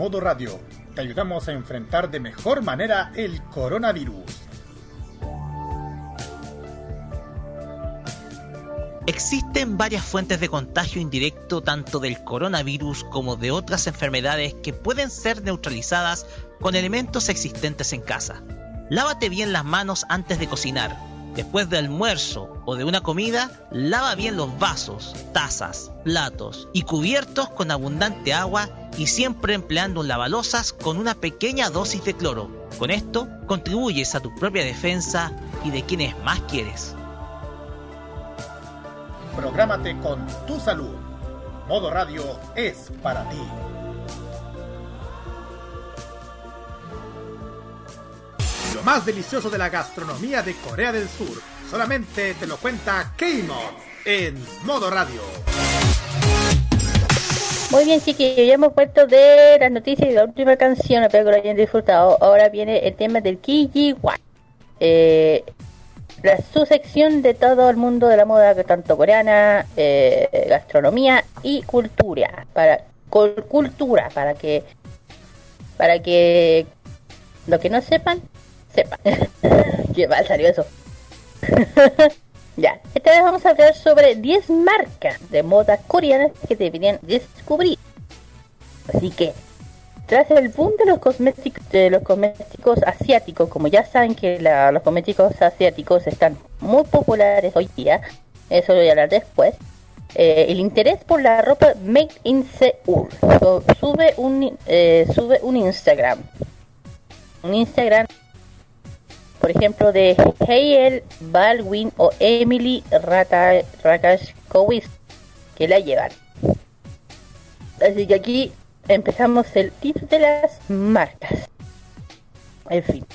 modo radio, te ayudamos a enfrentar de mejor manera el coronavirus. Existen varias fuentes de contagio indirecto tanto del coronavirus como de otras enfermedades que pueden ser neutralizadas con elementos existentes en casa. Lávate bien las manos antes de cocinar. Después del almuerzo o de una comida, lava bien los vasos, tazas, platos y cubiertos con abundante agua y siempre empleando lavalosas con una pequeña dosis de cloro. Con esto contribuyes a tu propia defensa y de quienes más quieres. Prográmate con tu salud. Modo radio es para ti. Lo más delicioso de la gastronomía de Corea del Sur. Solamente te lo cuenta K-Mod en modo radio. Muy bien, chiquillos, ya hemos vuelto de las noticias y la última canción, espero que lo hayan disfrutado. Ahora viene el tema del KGY. Eh, la, su sección de todo el mundo de la moda, tanto coreana, eh, gastronomía y cultura. Para cul- cultura, para que para que lo que no sepan, sepan. Qué mal salió eso. Ya, esta vez vamos a hablar sobre 10 marcas de moda coreanas que deberían descubrir. Así que, tras el boom de los cosméticos, de los cosméticos asiáticos, como ya saben que la- los cosméticos asiáticos están muy populares hoy día, eso lo voy a hablar después. eh, el interés por la ropa made in Seoul So- sube un eh, sube un Instagram un Instagram por ejemplo, de Hale Baldwin o Emily Rata- Rakashkowicz, que la llevan. Así que aquí empezamos el tip de las marcas. En fin.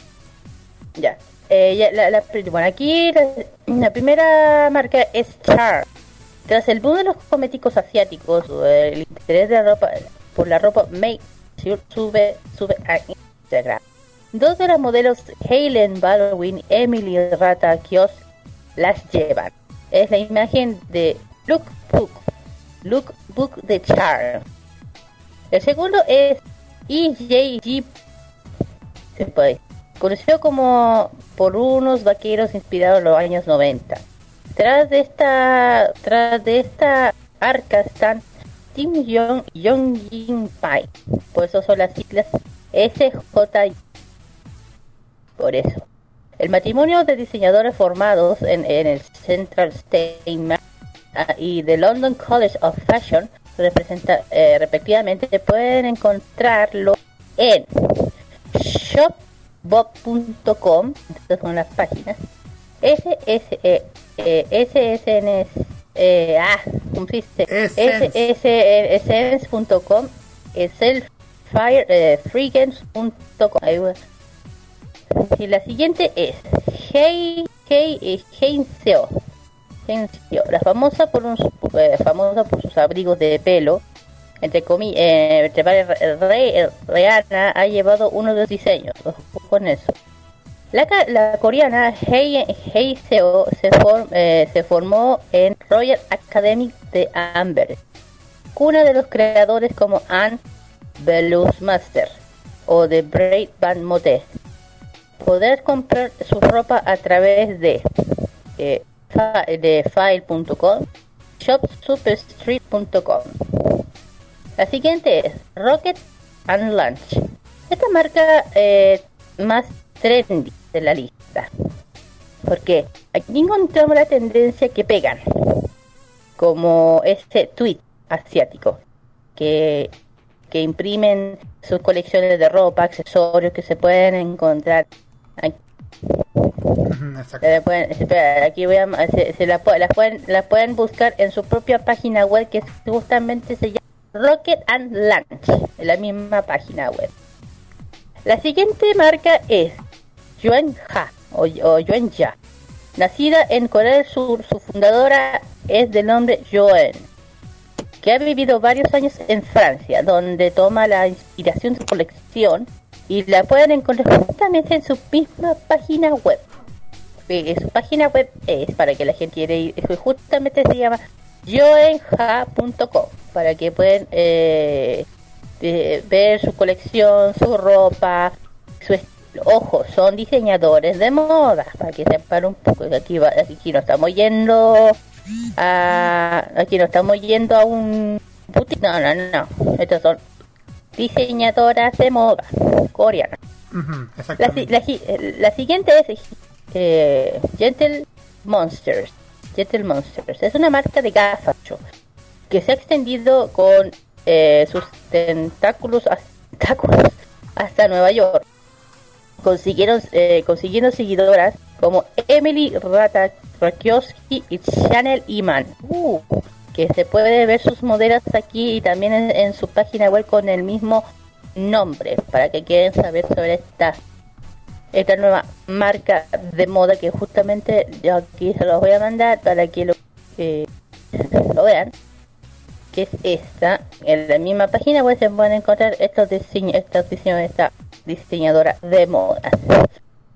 Ya. Eh, la, la- bueno, aquí la, primera marca es Char. Tras el boom de los cosméticos asiáticos, el interés de la ropa, por la ropa make sube, sube a Instagram. Dos de las modelos, Helen Baldwin Emily Rata Kios, las llevan. Es la imagen de Lookbook, Lookbook de Char. El segundo es EJG, se puede, conocido como por unos vaqueros inspirados en los años 90. Tras de esta, tras de esta arca están Kim Jong Jong Jin Pai. Por eso son las siglas SJ. Por eso. El matrimonio de diseñadores formados en, en el Central Statement ah, y the London College of Fashion representa, eh, respectivamente pueden encontrarlo en shopbob.com estas son las páginas SS, eh, eh, eh, ah, ¿cómo se dice? Essence. ssns.com selffire eh, freegames.com. y la siguiente es Hey Hey eh, Heinzeo Heinzeo, la famosa por un, eh, famosa por sus abrigos de pelo. Entre comillas eh, Re- Re- Rihanna ha llevado uno de los diseños. Con eso. La, la coreana Hei, Hei Seo se, form- eh, se formó en Royal Academy de Amber, cuna de los creadores como Anne Master o de Brave Van Mote. Podrás comprar su ropa a través de, eh, de file.com, shopsuperstreet.com. La siguiente es Rocket and Lunch. Esta marca eh, más trendy de la lista. Porque aquí encontramos la tendencia que pegan. Como este tweet asiático. Que, que imprimen sus colecciones de ropa, accesorios que se pueden encontrar. Aquí, pueden- espera, aquí voy a, se, se las, pueden, las pueden buscar en su propia página web que justamente se llama Rocket and Lunch, en la misma página web. La siguiente marca es Yuanha o, o Yuanja. Nacida en Corea del Sur, su fundadora es de nombre Joen, que ha vivido varios años en Francia, donde toma la inspiración de su colección y la pueden encontrar justamente en su misma página web. Su página web es para que la gente quiera ir, justamente se llama joenja.com para que puedan eh, ver su colección, su ropa, su estilo. Ojo, son diseñadores de moda, para que sepan un poco. Aquí, va, aquí no estamos yendo a. Aquí no estamos yendo a un. boutique. No, no, no. Estas son diseñadoras de moda La, la, si- eh, la siguiente es eh, Gentle Monsters. Gentle Monsters es una marca de gafas que se ha extendido con eh, sus tentáculos, as- tentáculos hasta Nueva York. Consiguieron, eh, consiguiendo seguidoras como Emily Rata Rakioski y Chanel Iman. Uh, que se puede ver sus modelos aquí y también en, su página web con el mismo nombre para que quieran saber sobre esta esta nueva marca de moda que justamente yo aquí se los voy a mandar para que lo, eh, lo vean que es esta. En la misma página web se pueden encontrar estos diseños estos diseños de esta diseñadora de moda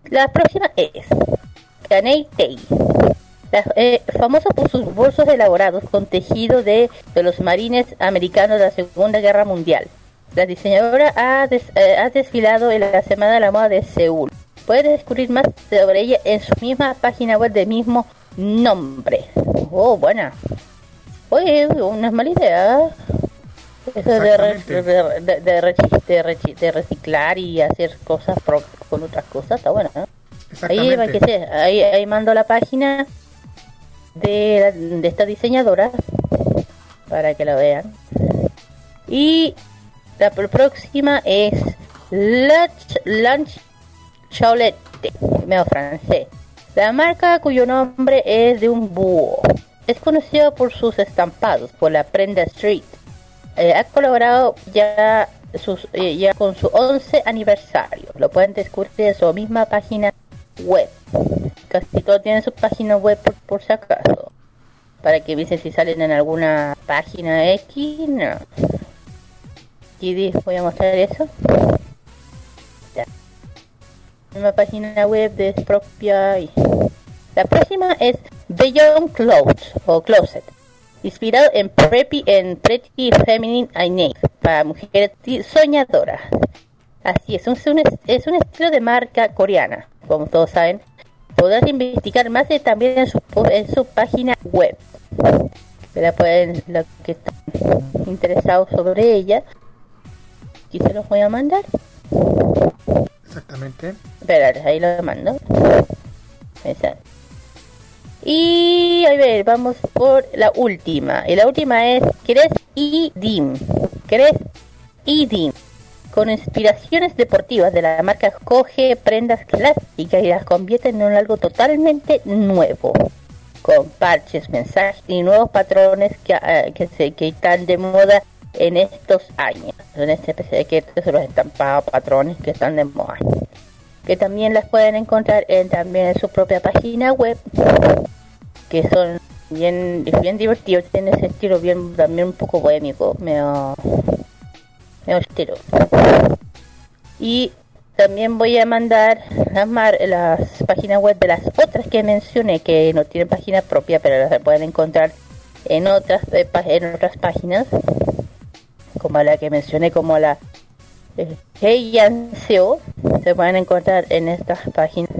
la próxima es Caney Tay la- eh, famosa por sus bolsos elaborados con tejido de, de los marines americanos de la Segunda Guerra Mundial. La diseñadora ha, des- eh, ha desfilado en la Semana de la Moda de Seúl. Puedes descubrir más sobre ella en su misma página web de mismo nombre. Oh, buena. Oye, no es mala idea. Eso de, re- de, reciclar y hacer cosas pro- con otras cosas, está bueno, ¿no? Ahí, va que ahí, ahí mando la página de, de esta diseñadora para que la vean. Y la pr- próxima es Lunch, Lunch Chocolate medio francés. La marca cuyo nombre es de un búho. Es conocido por sus estampados por la prenda street. Eh, ha colaborado ya, sus, eh, ya con su 11 aniversario. Lo pueden descubrir en su misma página web. Casi todos tienen su página web por, si acaso. Para que dicen si salen en alguna página X. No. Aquí voy a mostrar eso. Ya. Una página web de propia. La próxima es Beyond Clothes o Closet. Inspirado en Preppy en Pretty Feminine Innate para mujeres soñadoras. Así es, es un, es un estilo de marca coreana, como todos saben. Podrás investigar más de, también en su, en su página web. La pueden, los que están interesados sobre ella. Aquí se los voy a mandar. Exactamente. Espera, ahí lo mando. Y a ver, vamos por la última. Y la última es Cres y Dim. Cres y Dim. Con inspiraciones deportivas de la marca coge prendas clásicas y las convierte en algo totalmente nuevo. Con parches, mensajes y nuevos patrones que, ah, que, se, que están de moda en estos años. En este especie que estos son los estampados patrones que están de moda que también las pueden encontrar en, también en su propia página web que son bien bien divertidos tienen ese estilo bien también un poco bohémico medio y también voy a mandar las, mar- las páginas web de las otras que mencioné que no tienen página propia pero las pueden encontrar en otras eh, en otras páginas como la que mencioné como la eh, Heian.co se pueden encontrar en estas páginas.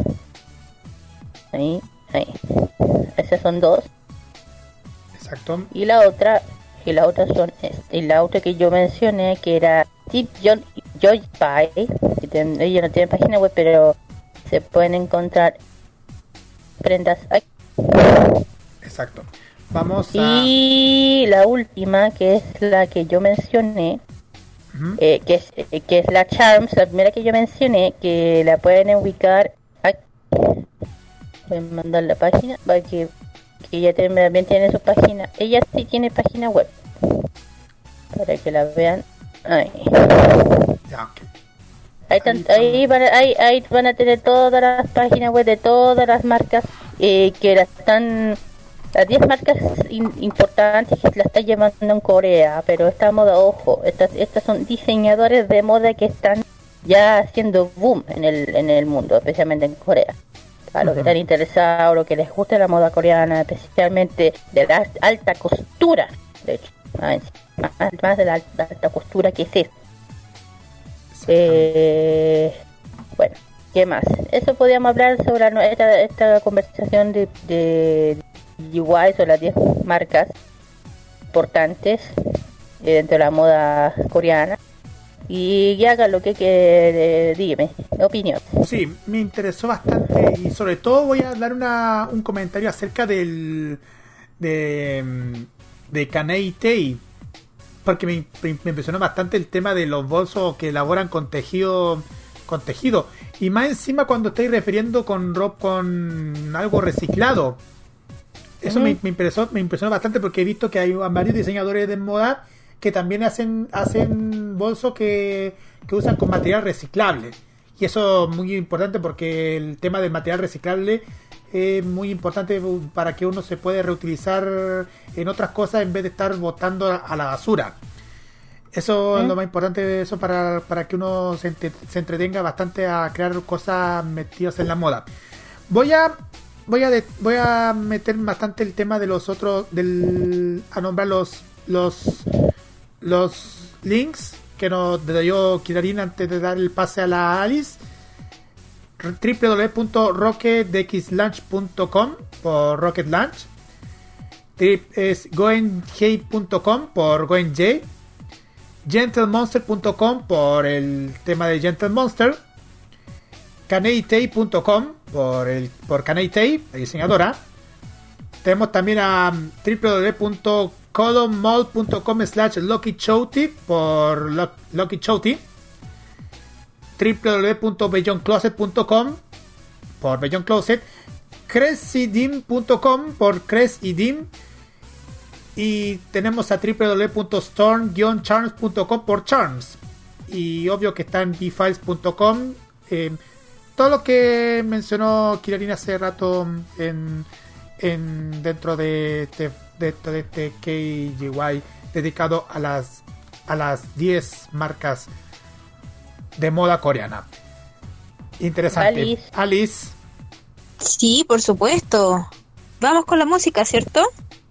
Ahí, ahí. Esas son dos. Exacto. Y la otra, y la otra son, este, y la otra que yo mencioné que era Tip John Joy Pie. que ten- Ella no tiene página web, pero se pueden encontrar prendas aquí. Exacto. Vamos a. Y la última, que es la que yo mencioné, Ujú. eh, que, es, eh, que es la Charms, la primera que yo mencioné, que la pueden ubicar aquí. Voy a mandar la página para que, que ella también tiene su página. Ella sí tiene página web. Para que la vean. Ahí. Ya. Ahí, ahí van, a- ahí, ahí van a tener todas las páginas web de todas las marcas eh, que las están las 10 marcas in- importantes que la están llevando en Corea, pero esta moda, ojo, estas, estas son diseñadores de moda que están ya haciendo boom en el, en el mundo, especialmente en Corea. A los que están interesados, los que les gusta la moda coreana, especialmente de la alta costura, de hecho, más, más- de la alta, alta costura que es esto. Eh, bueno, ¿qué más? Eso podíamos hablar sobre la- esta, esta conversación de, de UI sobre las 10 marcas importantes eh, dentro de la moda coreana. Y ya haga lo que quiere, dígame, opinión. Sí, me interesó bastante y sobre todo voy a dar una, un comentario acerca del de, de Kanei Tei porque me, impresionó bastante el tema de los bolsos que elaboran con tejido con tejido. Y más encima cuando estáis refiriendo con ropa con algo reciclado. Eso me, me impresionó me impresionó bastante porque he visto que hay varios diseñadores de moda que también hacen hacen bolsos que, que usan con material reciclable y eso es muy importante porque el tema del material reciclable es muy importante para que uno se puede reutilizar en otras cosas en vez de estar botando a- la basura. Eso es lo más importante eso para, para que uno se, entre- se entretenga bastante a crear cosas metidas en la moda. Voy a voy a de- voy a meter bastante el tema de los otros del a nombrar los los los links que nos dio Kirarin antes de dar el pase a la Alice www.rocketxlaunch.com por Rocket Launch es goenj.com por goenj gentlemonster.com por el tema de Gentle Monster. por el por Caneitei, la diseñadora. Tenemos también a mm, www.colonmall.com slash Lucky Chouty por Lo- Lucky Chouty www.belloncloset.com por Beyond Closet, cresidim.com por cresidim y tenemos a www.storm-charms.com por charms. Y obvio que está en bfiles.com eh, todo lo que mencionó Kirarina hace rato en, en dentro de este, de, este KGY dedicado a las a las 10 marcas de moda coreana. Interesante. Alice. Alice, Sí, por supuesto. Vamos con la música, ¿cierto?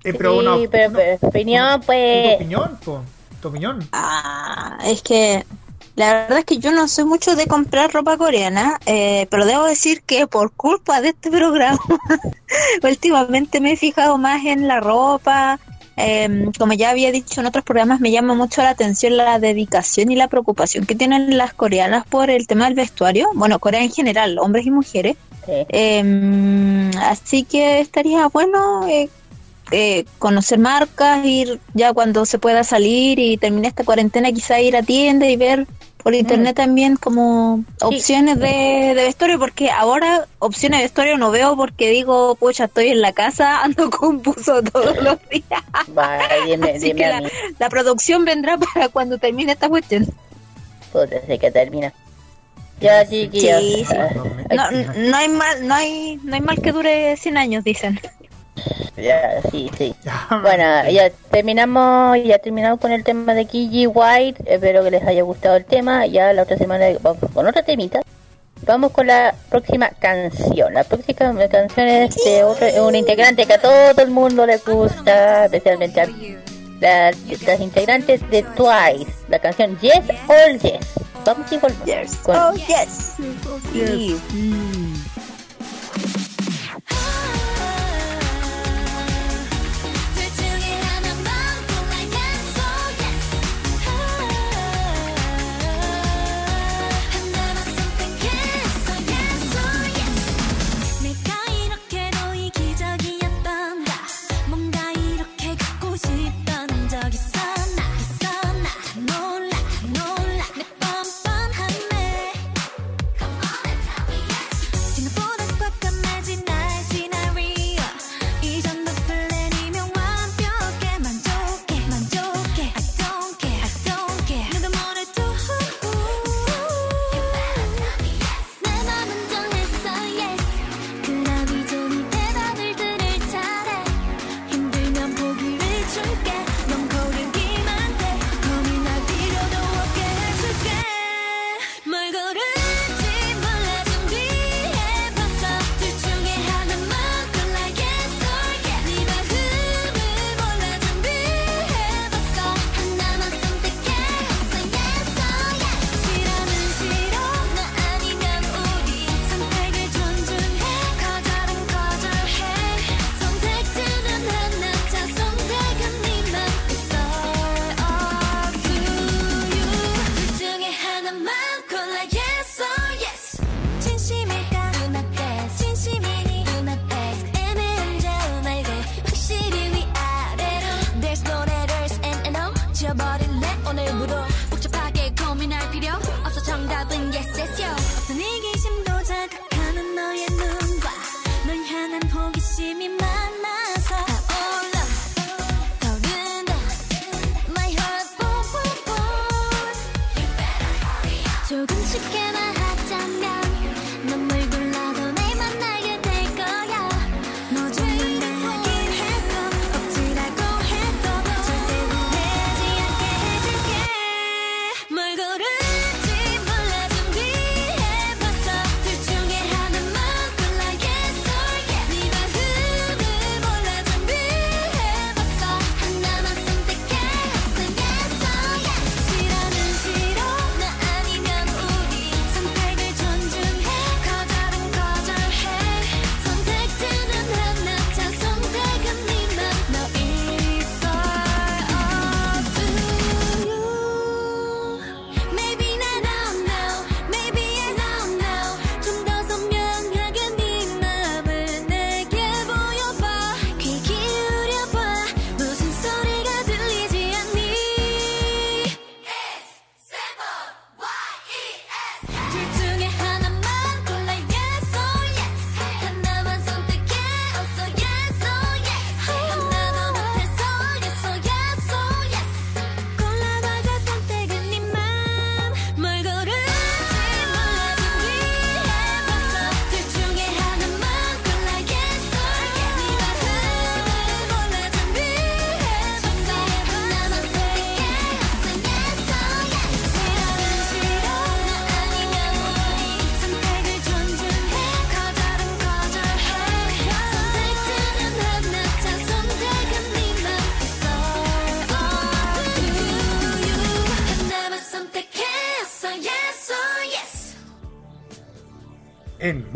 eh, pero sí, una, pero, una- pero, opinión, tu pues. opinión, po, tu opinión. Ah, es que la verdad es que yo no soy mucho de comprar ropa coreana, eh, pero debo decir que por culpa de este programa, últimamente me he fijado más en la ropa. eh, como ya había dicho en otros programas, me llama mucho la atención la dedicación y la preocupación que tienen las coreanas por el tema del vestuario. Bueno, Corea en general, hombres y mujeres. Eh, así que estaría bueno eh, eh, conocer marcas, ir ya cuando se pueda salir y termine esta cuarentena, quizá ir a tiendas y ver por internet también como opciones de, de vestuario, porque ahora opciones de vestuario no veo porque digo, pucha, estoy en la casa, ando con buzo todos los días. Dime, Así dime que a la, mí. la producción vendrá para cuando termine esta cuestión. Puta, sé que termina. Ya, chiquillos. Sí, sí. No, no hay mal, no hay, no hay mal que dure 100 años, dicen. Ya, sí, sí. Bueno, ya terminamos, ya terminamos con el tema de Kiji White. Espero que les haya gustado el tema. Ya la otra semana vamos con otra temita. Vamos con la próxima canción. La próxima canción es de otro- un integrante que a todo el mundo le gusta, especialmente a las, las integrantes de Twice. La canción Yes or Yes. Vamos y volvemos. Yes. Con- Oh, yes. Sí. 둘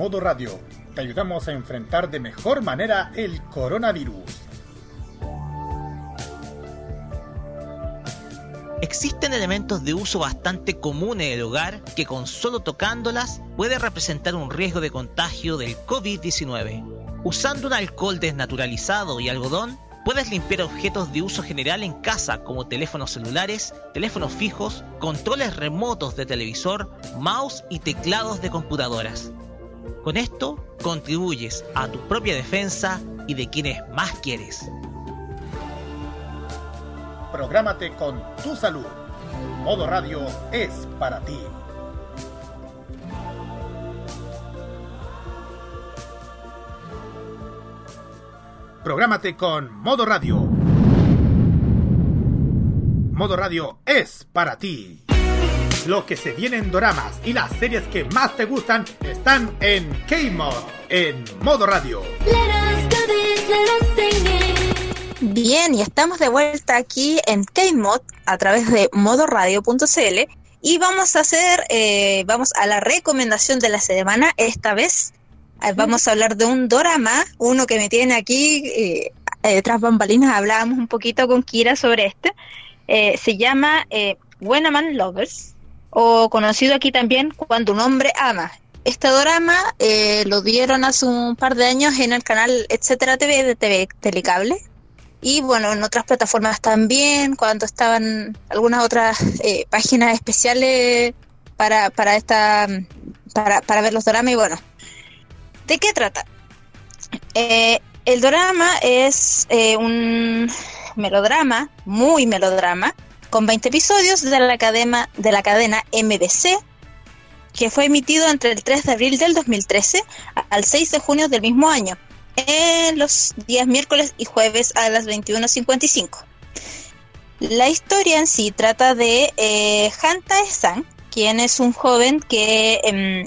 modo radio, te ayudamos a enfrentar de mejor manera el coronavirus. Existen elementos de uso bastante común en el hogar que con solo tocándolas puede representar un riesgo de contagio del COVID-19. Usando un alcohol desnaturalizado y algodón, puedes limpiar objetos de uso general en casa como teléfonos celulares, teléfonos fijos, controles remotos de televisor, mouse y teclados de computadoras. Con esto contribuyes a tu propia defensa y de quienes más quieres. Prográmate con tu salud. Modo radio es para ti. Prográmate con Modo Radio. Modo Radio es para ti. Lo que se viene en doramas y las series que más te gustan están en K-Mod, en Modo Radio. Bien, y estamos de vuelta aquí en K-Mod a través de modoradio.cl y vamos a hacer, eh, vamos a la recomendación de la semana. Esta vez eh, vamos a hablar de un dorama, uno que me tiene aquí eh, eh, tras bambalinas. Hablábamos un poquito con Kira sobre este. Eh, se llama eh, When a Man Lovers o conocido aquí también Cuando un hombre ama. Este dorama eh, lo dieron hace un par de años en el canal Etcétera TV de TV Telecable. Y bueno, en otras plataformas también, cuando estaban algunas otras eh, páginas especiales para, para esta para, para ver los doramas. Y bueno, ¿de qué trata? Eh, el dorama es eh, un melodrama, muy melodrama, con 20 episodios de la cadena, de la cadena MBC, que fue emitido entre el 3 de abril del 2013 al 6 de junio del mismo año, en los días miércoles y jueves a las 21.55. La historia en sí trata de eh, San, quien es un joven que, em,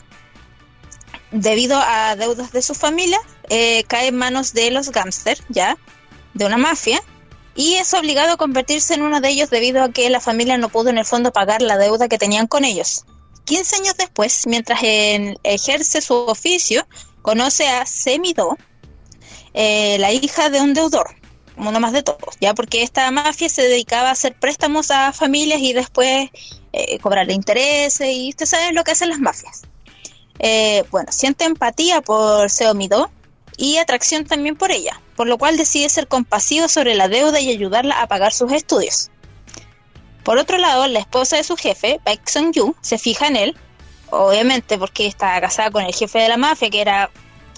debido a deudas de su familia, eh, cae en manos de los gángsters, ya, de una mafia, y es obligado a convertirse en uno de ellos debido a que la familia no pudo en el fondo pagar la deuda que tenían con ellos. 15 años después, mientras en- ejerce su oficio, conoce a Semido, eh, la hija de un deudor, uno más de todos, ya porque esta mafia se dedicaba a hacer préstamos a familias y después eh, cobrarle intereses, y usted sabe lo que hacen las mafias. Eh, bueno, siente empatía por Seomido y atracción también por ella, por lo cual decide ser compasivo sobre la deuda y ayudarla a pagar sus estudios. Por otro lado, la esposa de su jefe, Baek Sung-yu, se fija en él, obviamente porque está casada con el jefe de la mafia, que era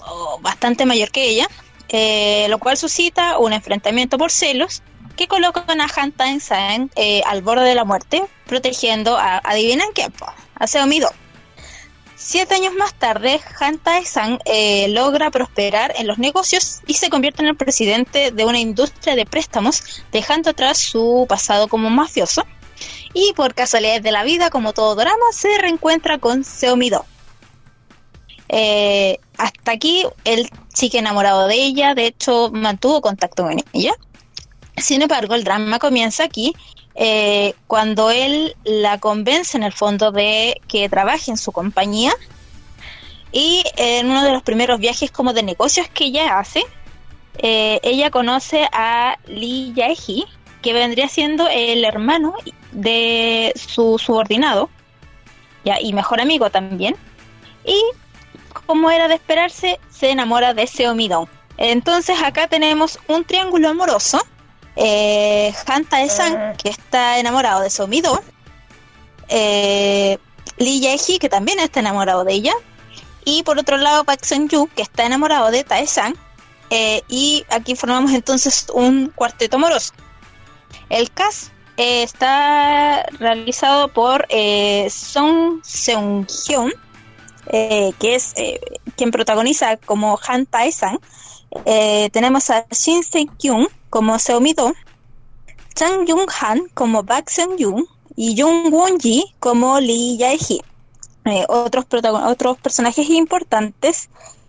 oh, bastante mayor que ella, eh, lo cual suscita un enfrentamiento por celos que colocan a Han Tae-san eh, al borde de la muerte, protegiendo a, ¿adivinan po? A. Siete años más tarde, Han Tae-san eh, logra prosperar en los negocios y se convierte en el presidente de una industria de préstamos, dejando atrás su pasado como mafioso. Y por casualidades de la vida, como todo drama, se reencuentra con Seomi-do. Eh, hasta aquí él sigue enamorado de ella, de hecho mantuvo contacto con ella. Sin embargo, el drama comienza aquí eh, cuando él la convence en el fondo de que trabaje en su compañía y en uno de los primeros viajes como de negocios que ella hace, eh, ella conoce a Lee Jae-hee, que vendría siendo el hermano de su subordinado y mejor amigo también. Y como era de esperarse, se enamora de Seomi-dong. Entonces acá tenemos un triángulo amoroso. Eh, Han Tae-san, que está enamorado de Seomi-dong. Eh, Lee Jae-hee, que también está enamorado de ella. Y por otro lado, Park Seon-yu, que está enamorado de Tae-san. Eh, y aquí formamos entonces un cuarteto amoroso. El cast eh, está realizado por eh, Song Seung-hyun, eh, que es quien protagoniza como Han Tae-san. Eh, tenemos a Shin Se-kyung como Seomi-do, Chang Jung-han como Park Seon-yu y Jung Won-ji como Lee Jae-hee. Eh, otros, otros personajes importantes.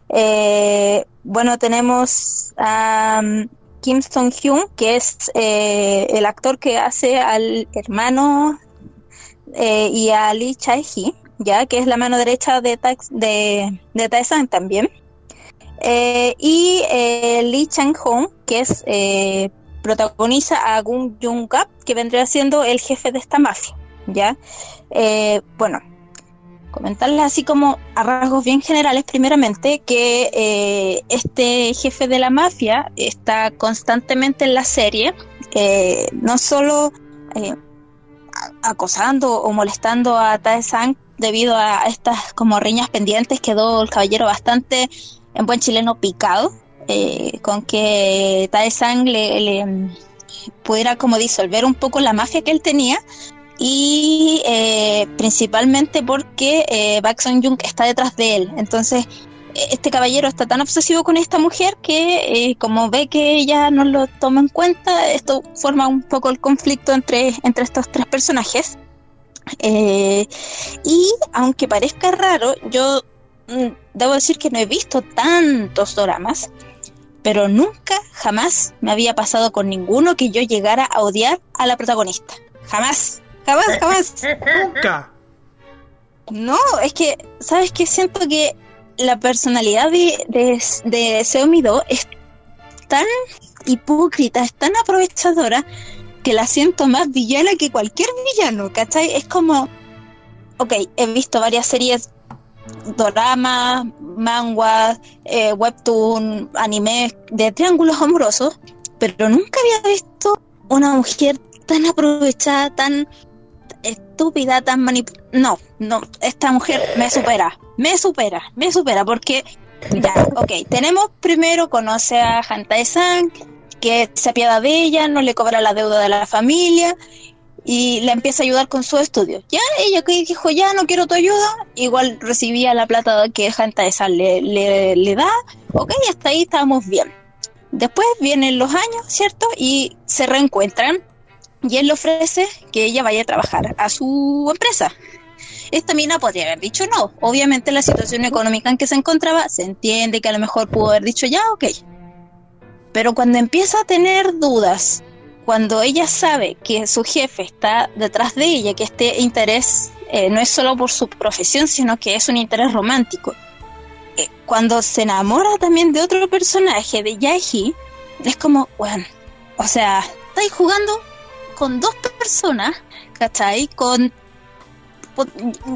eh, bueno, tenemos a um, Kim Song-hyun, que es eh, el actor que hace al hermano eh, y a Lee Chae-hee, ya que es la mano derecha de, Tax, de, de Tae-san también. Eh, y eh, Lee Chang-hong, que es eh, protagoniza a Gung Jung-gap, que vendría siendo el jefe de esta mafia, ¿ya? Bueno, comentarles así como a rasgos bien generales, primeramente, que este jefe de la mafia está constantemente en la serie, no solo acosando o molestando a Tae-san debido a estas como riñas pendientes, quedó el caballero bastante, en buen chileno, picado, eh, con que Tae-san le, le, mm, pudiera como disolver un poco la mafia que él tenía y eh, principalmente porque eh, Jung está detrás de él. Entonces, eh, este caballero está tan obsesivo con esta mujer que eh, como ve que ella no lo toma en cuenta, esto forma un poco el conflicto entre, entre estos tres personajes. Y aunque parezca raro, yo debo decir que no he visto tantos dramas, pero nunca, jamás me había pasado con ninguno que yo llegara a odiar a la protagonista. Jamás, jamás, jamás. Nunca. No, es que, ¿sabes qué? Siento que la personalidad de, de, de Seomi Do es tan hipócrita, es tan aprovechadora, que la siento más villana que cualquier villano, ¿cachai? Es como, ok, he visto varias series, doramas, manguas, eh, webtoon, anime de triángulos amorosos, pero nunca había visto una mujer tan aprovechada, tan estúpida, tan manipulada. No, no, esta mujer me supera, me supera, me supera, porque ya, ok, tenemos primero, conoce a Hantae-san, que se apiada de ella, no le cobra la deuda de la familia y le empieza a ayudar con su estudio. Ya, ella que dijo, ya no quiero tu ayuda, igual recibía la plata que Hantae-san le, le, le da, ok, hasta ahí estábamos bien. Después vienen los años, ¿cierto? Y se reencuentran y él le ofrece que ella vaya a trabajar a su empresa. Esta mina podría haber dicho no. Obviamente la situación económica en que se encontraba se entiende que a lo mejor pudo haber dicho ya, ok. Pero cuando empieza a tener dudas, cuando ella sabe que su jefe está detrás de ella, que este interés eh, no es solo por su profesión, sino que es un interés romántico, eh, cuando se enamora también de otro personaje, de Yaeji, es como, bueno, o sea, estáis jugando con dos personas, ¿cachai? Con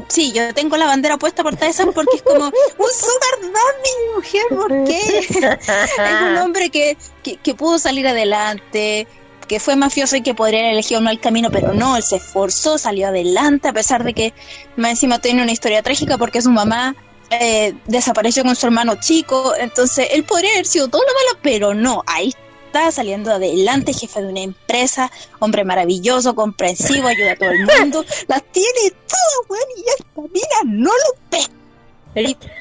Sí, yo tengo la bandera puesta por Tyson porque es como un sugar daddy, mujer, ¿por qué? es un hombre que, que, que, pudo salir adelante, que fue mafioso y que podría haber elegido un mal camino, pero no, él se esforzó, salió adelante, a pesar de que más encima tiene una historia trágica porque su mamá eh, desapareció con su hermano chico, entonces él podría haber sido todo lo malo, pero no, ahí está saliendo adelante, jefe de una empresa, hombre maravilloso, comprensivo, ayuda a todo el mundo, las tiene todas, weón, y ya está, mira, no lo pesques.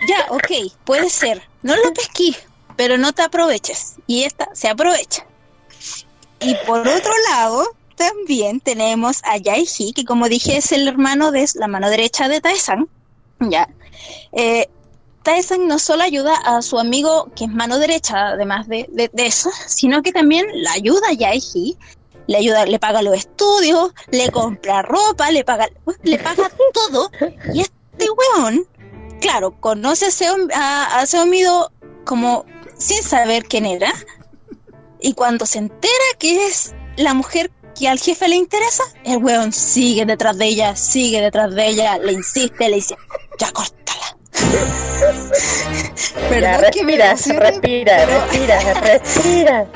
Ya, ok, puede ser, no lo pesquí, pero no te aproveches. Y esta se aprovecha. Y por otro lado, también tenemos a Yaeji, que como dije es el hermano de la mano derecha de Taesan. Ya. Eh, Taesan no solo ayuda a su amigo, que es mano derecha, además de, de, de eso, sino que también la ayuda a Yaeji. Le ayuda, le paga los estudios, le compra ropa, le paga, le paga todo. Y este weón, claro, conoce a, Seom, a, como sin saber quién era. Y cuando se entera que es la mujer que al jefe le interesa, el weón sigue detrás de ella, sigue detrás de ella, le insiste, le dice, ya córtala. ya, respira, respira, pero... respira, respira, respira.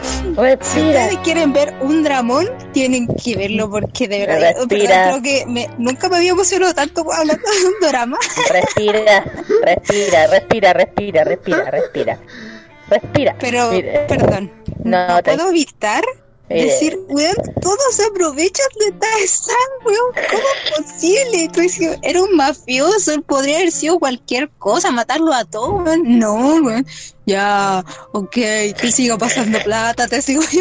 Si ustedes quieren ver un dramón, tienen que verlo porque de verdad, respira. creo que me, nunca me había emocionado tanto hablando de un drama. Respira, respira, respira, respira, respira, respira. Respira. Pero, Mire. perdón, no, no puedo evitar Mire. decir, weón, todos aprovechan de Taesan, weón, ¿cómo es posible? Tú dices, era un mafioso, él podría haber sido cualquier cosa, matarlo a todos, weón. No, weón, ya, ok, te sigo pasando plata, te sigo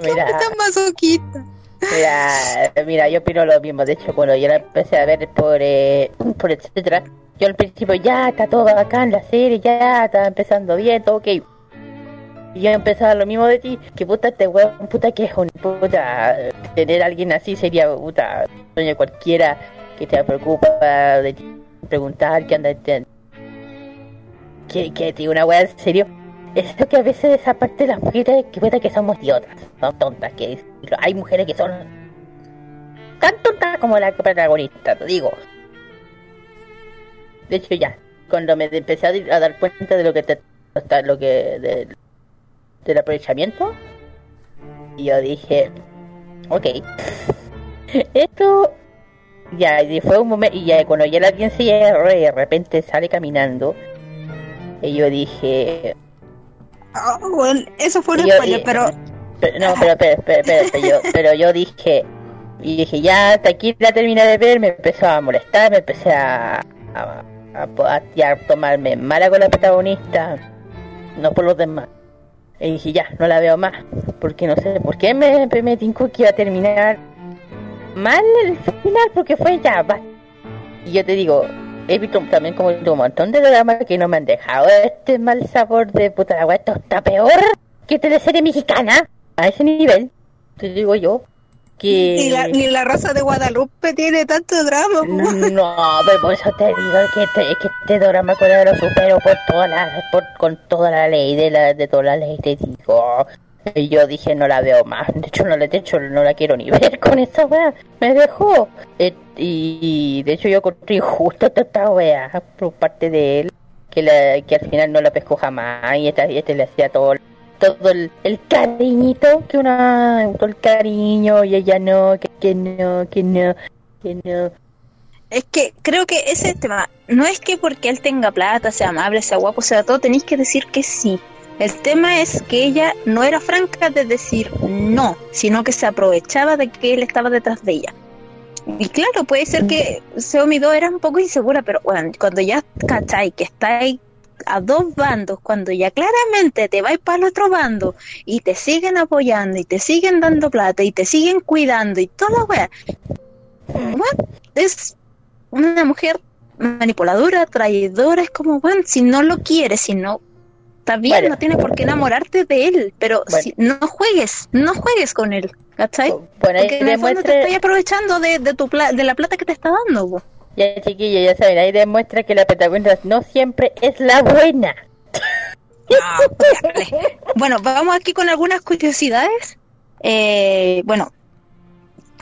Mira, tan masoquista. Mira, mira, yo opino lo mismo. De hecho, cuando yo la empecé a ver por, eh, por etcétera, yo al principio ya está todo bacán la serie, ya está empezando bien, todo ok. Y yo empezaba lo mismo de ti, que puta este weón, puta que es un puta, tener a alguien así sería puta, sueño cualquiera. que te preocupa de ti, preguntar qué anda que, que digo una weá en serio es lo que a veces esa parte de las mujeres que puede que somos idiotas son tontas que hay mujeres que son tan tontas como la protagonista te digo de hecho ya cuando me empecé a, dar cuenta de lo que te hasta lo que de- del aprovechamiento yo dije ok esto ya y fue un momento y ya cuando ya la cierra y de repente sale caminando y yo dije Ah, bueno, eso fue un y- pero pero, no pero pero, pero, pero, pero yo pero yo dije y dije ya hasta aquí la terminé de ver me empezó a molestar me empecé a a, a, a- tomarme mala con la protagonista no por los demás. Y dije ya no la veo más porque no sé por qué me, me, tincó que iba a terminar mal el final porque fue ya va. Y yo te digo he visto también como un montón de dramas que no me han dejado este mal sabor de puta la esto está peor que teleserie mexicana a ese nivel te digo yo que ni la, ni la raza de Guadalupe tiene tanto drama. no, no, pero por eso te digo que este, que este drama con lo supero por todas las, por, con toda la ley de la, de toda la ley te digo. Y yo dije no la veo más, de hecho no la, de hecho no la quiero ni ver con esa wea, me dejó. Eh, y de hecho yo encontré injusto toda esta wea por parte de él, que la, que al final no la pescó jamás y esta, y este le hacía todo todo el, cariñito que una todo el cariño y ella no que, que no que no que no Es que creo que ese tema. No es que porque él tenga plata, sea amable, sea guapo, sea todo, tenéis que decir que sí. El tema es que ella no era franca de decir no, sino que se aprovechaba de que él estaba detrás de ella. Y claro, puede ser que Seomi 2 era un poco insegura, pero bueno, cuando ya cachai que estáis a dos bandos, cuando ya claramente te vais para el otro bando y te siguen apoyando y te siguen dando plata y te siguen cuidando y wea, what? es una mujer manipuladora, traidora, es como, bueno, si no lo quieres, si no, está bien, Bueno. no tienes por qué enamorarte de él, pero Bueno. si, no juegues, no juegues con él, ¿cachai? bueno Porque en el fondo te estoy aprovechando de, de, tu pla- de la plata que te está dando. po. Ya chiquillos ya saben ahí demuestra que la protagonista no siempre es la buena Ah. Bueno, vamos aquí con algunas curiosidades. Eh, bueno,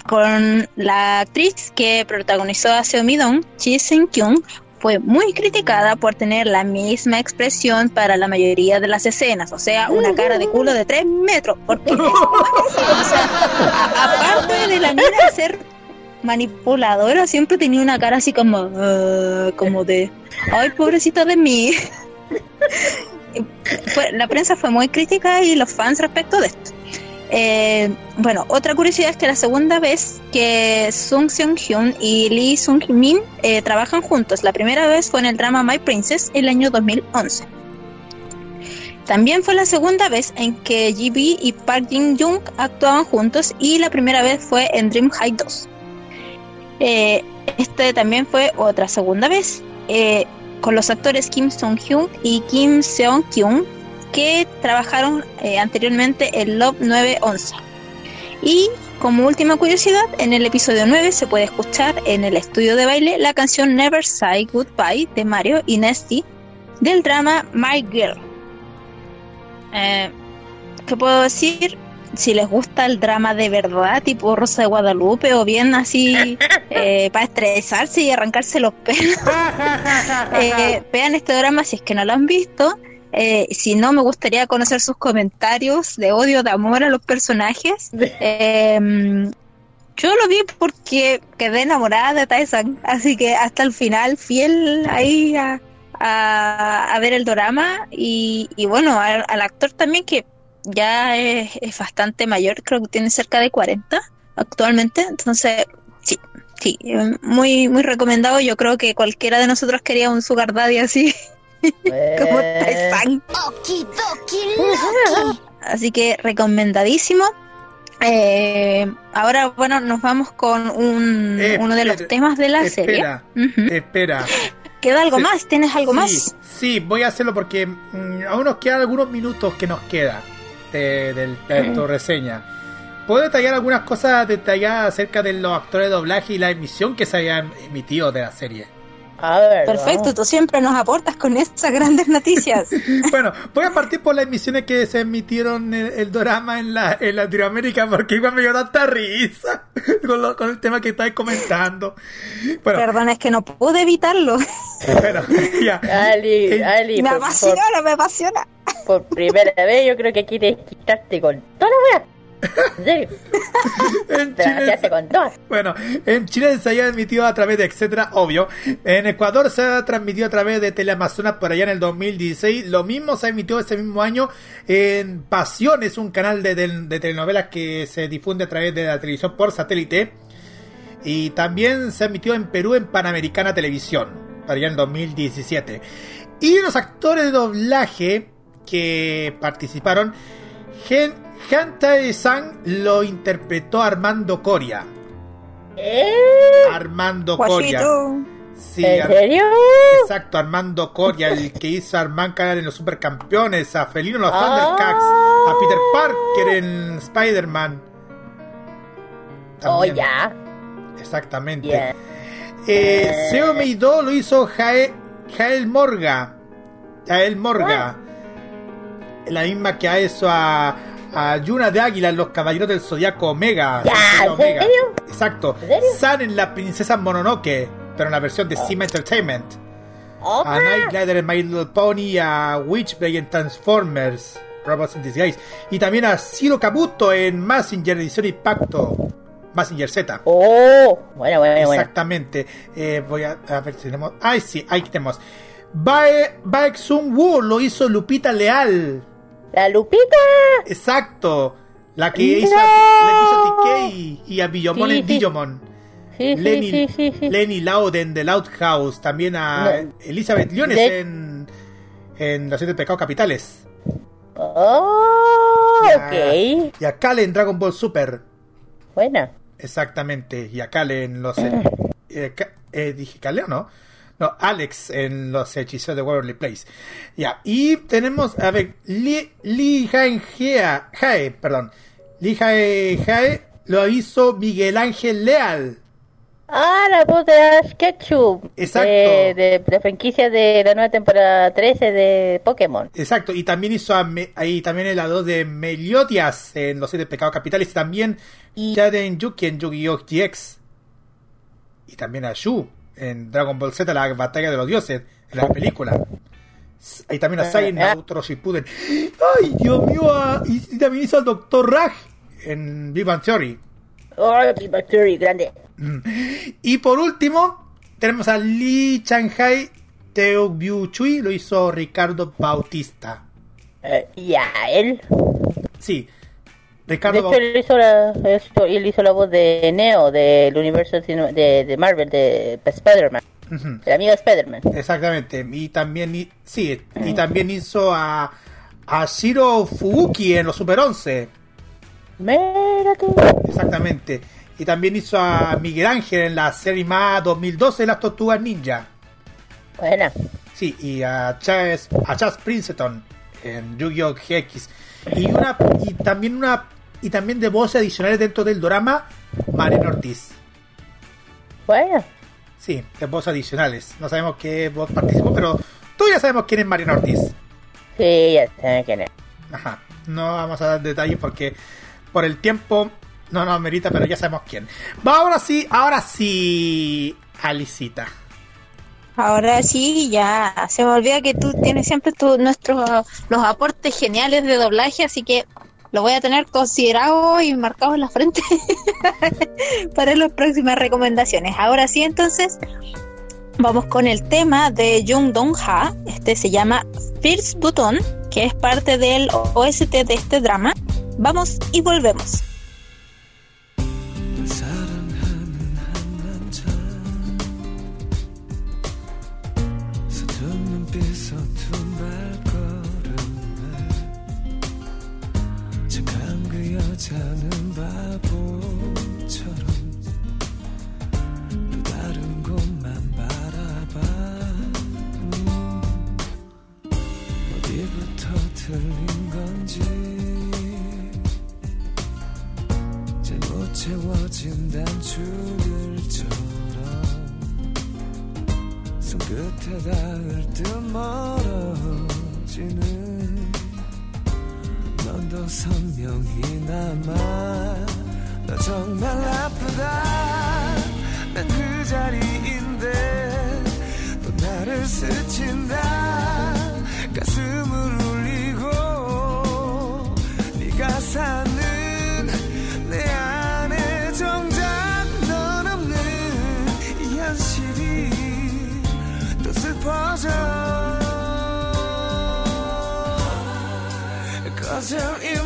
con la actriz que protagonizó a Seomidon, Chi Seung-kyun, fue muy criticada por tener la misma expresión para la mayoría de las escenas, o sea, una cara de culo de 3 metros. Porque, o sea, a- aparte de la mina de ser manipuladora, siempre tenía una cara así como, ah, como de, ay, pobrecita de mí. La prensa fue muy crítica y los fans respecto de esto. Eh, bueno, otra curiosidad es que la segunda vez que Sung Seong Hyun y Lee Sung Min eh, trabajan juntos, la primera vez fue en el drama My Princess el año 2011. También fue la segunda vez en que GB y Park Jin Young actuaban juntos y la primera vez fue en Dream High 2. Eh, este también fue otra segunda vez eh, con los actores Kim Song Hyun y Kim Seong Kyun que trabajaron eh, anteriormente en Love 911. Y como última curiosidad, en el episodio 9 se puede escuchar en el estudio de baile la canción Never Say Goodbye de Mario y Nesty del drama My Girl. ¿Qué puedo decir? Si les gusta el drama de verdad, tipo Rosa de Guadalupe, o bien así eh, para estresarse y arrancarse los pelos, eh, vean este drama si es que no lo han visto. Eh, si no, me gustaría conocer sus comentarios de odio, de amor a los personajes. Eh, yo lo vi porque quedé enamorada de Taesan, así que hasta el final, fiel ahí a, a, a ver el drama. Y, y bueno, al, al actor también que ya es, es bastante mayor, creo que tiene cerca de 40 actualmente. Entonces, sí, sí, muy, muy recomendado. Yo creo que cualquiera de nosotros quería un Sugar Daddy así. como Eh. Así que recomendadísimo. Eh, ahora, bueno, nos vamos con un, Eh, uno de los temas de la serie. Espera. ¿Queda algo más? ¿Tienes algo sí, más? Sí, voy a hacerlo porque mm, aún nos quedan algunos minutos que nos queda de, del- de tu reseña. ¿puedo detallar algunas cosas detalladas acerca de los actores de doblaje y la emisión que se habían emitido de la serie? A ver. Perfecto, vamos. tú siempre nos aportas con esas grandes noticias. Bueno, voy a partir por las emisiones que se emitieron el, el drama en, la, en Latinoamérica porque igual me dio tanta risa con, lo- con el tema que estáis comentando. Bueno, Perdón, es que no pude evitarlo. bueno, ya. Ali, En- Ali, Me por, apasiona, me apasiona. por, primera vez yo creo que quieres quitarte con toda la wea. En Chile, quedaste con bueno, en Chile se había emitido a través de etcétera, obvio. En Ecuador se ha transmitido a través de Teleamazonas por allá en el 2016. Lo mismo se emitió ese mismo año en Pasiones, un canal de, de- de telenovelas que se difunde a través de la televisión por satélite. Y también se emitió en Perú en Panamericana Televisión, para allá en el 2017. Y los actores de doblaje que participaron, Gen Hantae-san lo interpretó Armando Coria. ¿Eh? Armando Coria. Sí, ¿En Ar- serio? exacto, Armando Coria, el que hizo a Armand Canal en los Supercampeones, a Felino en los Ah. Thundercats, a Peter Parker en Spider-Man. Oh, ya. Exactamente. Ya. Eh, Seo Meido lo hizo Jae- Jael Morga. Jael Morga. La misma que ha hecho a, a Yuna de Águila en Los Caballeros del Zodiaco Omega. Ya, ¿en serio? Exacto. ¿En serio? San en la Princesa Mononoke, pero en la versión de Entertainment. Oh, A Night Glider en My Little Pony, a Witchblade en Transformers, Robots in Disguise. Y también a Ciro Kabuto en Massinger Edición Impacto. Massinger Z. Oh, bueno, bueno, bueno. Exactamente. Eh, voy a, a ver si tenemos. Ay, sí, ahí tenemos. Bae, Baek Sun Woo lo hizo Lupita Leal. La Lupita. Exacto. La que ¡No! hizo, la que hizo a TK y a Billomon Sí, en sí. Digimon. Sí, Lenny. Lenny Louden de Loud House. También a No. Elizabeth Liones De- en, en Los Siete Pecados Capitales. Oh, Y a- ok. Y a Kale en Dragon Ball Super. Buena. Exactamente. Y a Kale en los. eh, Ka- eh, dije Kale o no? No, Alex en los hechizos de Waverly Place. Ya. Y tenemos, a ver, Lee Jae, Jae, Jae, perdón. Lee Jae, Jae lo hizo Miguel Ángel Leal. Ah, la voz de Ash Ketchum. Exacto. De, de, de franquicia de la nueva temporada 13 de Pokémon. Exacto, y también hizo a Me- ahí también el lado de Meliotias en Los Siete Pecados Capitales y también Jaden Yuki en Yu-Gi-Oh! GX. Y también a Shu en Dragon Ball Z, la batalla de los dioses, en la película. Ahí también a Sai en Ah. Naruto Shippuden. ¡Ay, Dios mío! ah, Y, y también hizo al Dr. Raj en Bang Theory. Oh, Bang Theory, grande. Y por último, tenemos a Lee Shanghai Teobiu Chui, lo hizo Ricardo Bautista. Eh, ya, él. Sí, De Ricardo hecho, Bautista. él hizo, la, esto- él hizo la voz de Neo del universo de, de Marvel, de Spider-Man. El amigo de Spider-Man. Exactamente. Y también, sí, y también hizo a, a Shiro Fubuki en los Super 11. Mira tú. Exactamente. Y también hizo a Miguel Ángel en la serie más 2012 de las Tortugas Ninja. Buena. Sí, y a Chas, a Chas Princeton en Yu-Gi-Oh! GX. Y una y también una y también de voces adicionales dentro del drama Mariano Ortiz. Buena. Sí, de voces adicionales. No sabemos qué voz participó, pero todos ya sabemos quién es Mariano Ortiz. Sí, ya sé quién es. Ajá. No vamos a dar detalles porque por el tiempo no nos merita, pero ya sabemos quién. Va, ahora sí, ahora sí, Alicita. Ahora sí, ya se me olvida que tú tienes siempre tu, nuestros los aportes geniales de doblaje, así que lo voy a tener considerado y marcado en la frente para las próximas recomendaciones. Ahora sí, entonces vamos con el tema de Jung Dong Ha. Este se llama First Button, que es parte del OST de este drama. Vamos y volvemos. 그 여자는 바보처럼 또 다른 곳만 바라봐. 음, 어디부터 틀린 건지 채워진 단추들처럼 손끝에 닿을 듯 멀어지는 넌 더 선명히 남아 너 정말 아프다. 난 그 자리인데 또 나를 스친다. 가슴을 울리고 네가 사는 내 안에 정작 넌 없는 이 현실이 또 슬퍼져 Cause you're in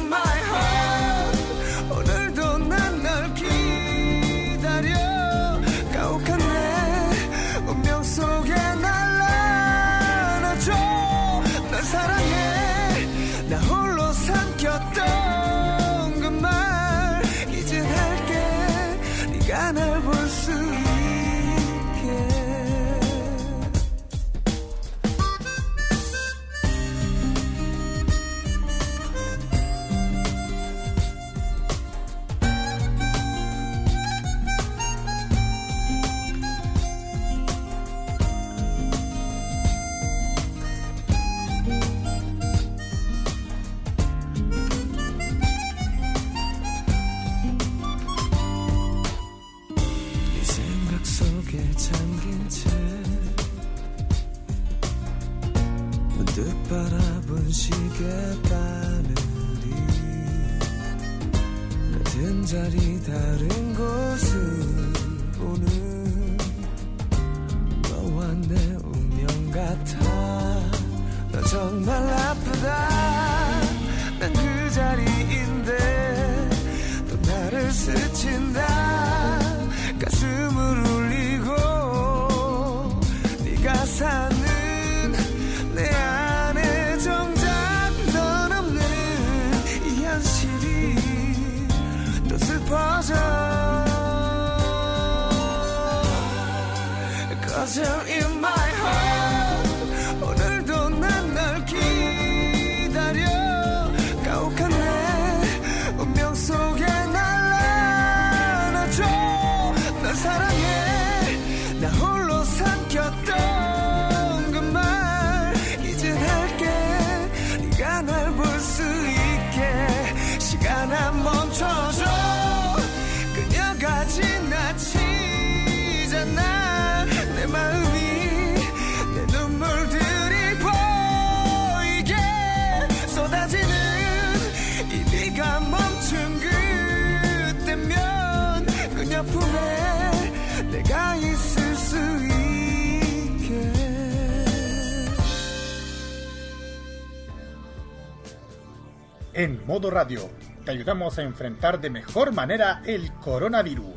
radio, te ayudamos a enfrentar de mejor manera el coronavirus.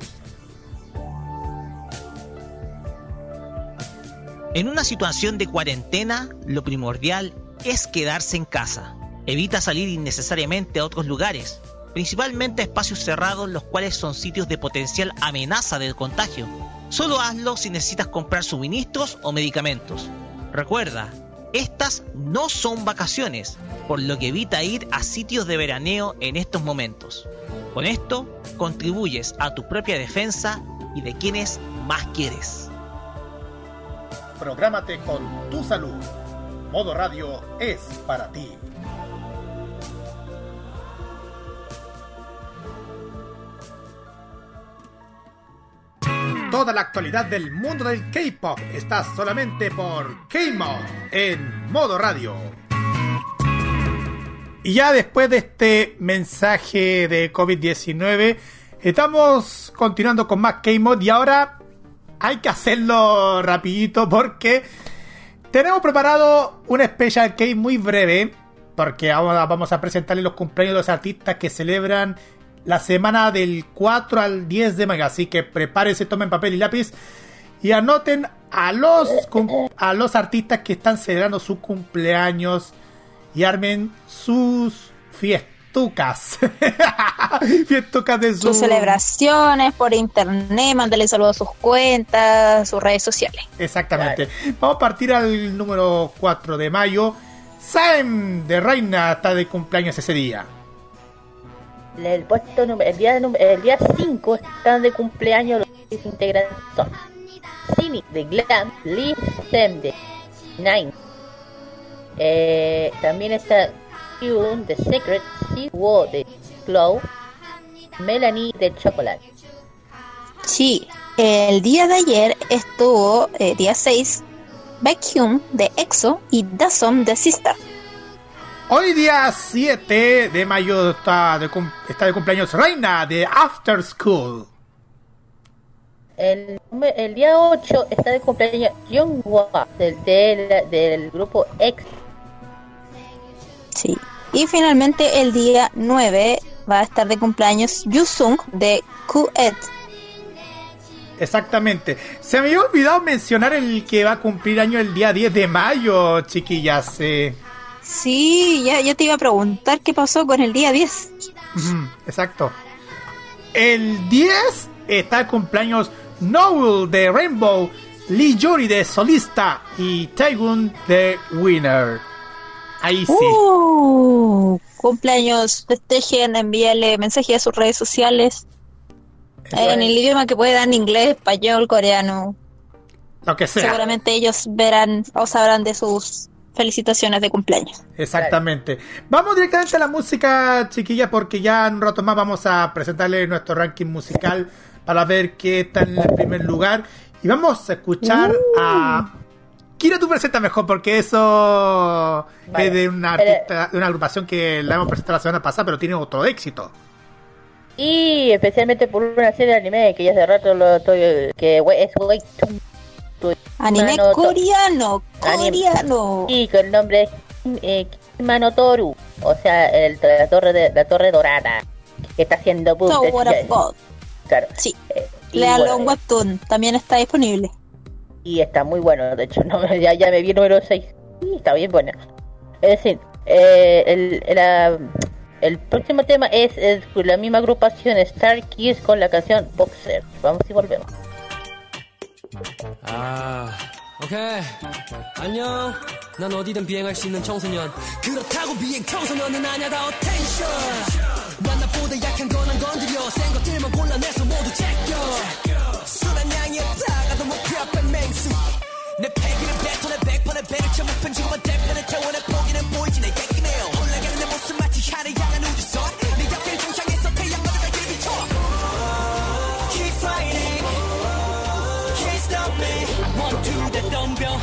En una situación de cuarentena, lo primordial es quedarse en casa. Evita salir innecesariamente a otros lugares, principalmente a espacios cerrados los cuales son sitios de potencial amenaza de contagio. Solo hazlo si necesitas comprar suministros o medicamentos. Recuerda, estas no son vacaciones, por lo que evita ir a sitios de veraneo en estos momentos. Con esto, contribuyes a tu propia defensa y de quienes más quieres. Prográmate con tu salud. Modo radio es para ti. Toda la actualidad del mundo del K-pop está solamente por K-Mod en modo radio. Y ya después de este mensaje de COVID-19, estamos continuando con más K-Mod y ahora hay que hacerlo rapidito porque tenemos preparado un Special K muy breve porque ahora vamos a presentarle los cumpleaños de los artistas que celebran la semana del 4 al 10 de mayo. Así que prepárense, tomen papel y lápiz y anoten a los, a los artistas que están celebrando su cumpleaños y armen sus fiestucas. fiestucas de su... Sus celebraciones por internet, mándale saludos a sus cuentas, sus redes sociales. Exactamente. Vamos a partir al número 4 de mayo. Sam de Reina está de cumpleaños ese día. El puesto el día el día 5 están de cumpleaños los integrantes son Cini de Glam, Lee Sem de Nine. Eh, también está Hyun de Secret, Siwo de Glow, Melanie de Chocolate. Sí, el día de ayer estuvo, eh, día 6, Baekhyun de EXO y Dasom de Sister. Hoy día 7 de mayo está de, cum- está de cumpleaños Reina de After School. El, día 8 está de cumpleaños del, del, del grupo X. Sí. Y finalmente el día 9 va a estar de cumpleaños Yusung de QED. Exactamente. Se me había olvidado mencionar el que va a cumplir año el día 10 de mayo, chiquillas. eh. Sí, ya, ya te iba a preguntar qué pasó con el día 10. Ujú, Exacto. El 10 está el cumpleaños Noel de Rainbow, Lee Yuri de Solista y Taegun de Winner. Ahí sí. Uh, cumpleaños, festejen, envíale mensajes a sus redes sociales. En el idioma que puedan, inglés, español, coreano. Lo que sea. Seguramente ellos verán o sabrán de sus felicitaciones de cumpleaños. Exactamente. Vamos directamente a la música, chiquilla, porque ya en un rato más vamos a presentarle nuestro ranking musical para ver qué está en el primer lugar. Y vamos a escuchar a. Kira, tú presenta mejor, porque eso Vale. es de una, artista- de una agrupación que la hemos presentado la semana pasada, pero tiene otro éxito. Y especialmente por una serie de anime que ya hace rato lo estoy. que es Way Anime Mano- coreano, coreano. Y con el nombre es eh, Manotoru. O sea, el, la, torre de, la torre dorada. Que está haciendo boom. God. Claro. Sí. Eh, y, Léalo bueno, en Webtoon, también está disponible. y está muy bueno, de hecho, no, ya, ya me vi número 6. Y está bien bueno. Es decir, eh, el, la- el próximo tema es, es la misma agrupación Star Kids con la canción Boxer. Vamos y volvemos. 아, 오케이. 안녕. 난 어디든 비행할 수 있는 청소년. 그렇다고 비행 청소년은 아냐 다 어텐션. 난 나보다 약한 건안 건드려. 센 것들만 골라내서 모두 제껴. 순한 양이었다가도 목표 앞에 맹수. 내 패기는 뱉어내 백번의 배를 쳐 목편 지고만 대편에 태워 내 포기는 보이지 내 깨끗해요. 올라가는 내 모습 마치 하늘 향한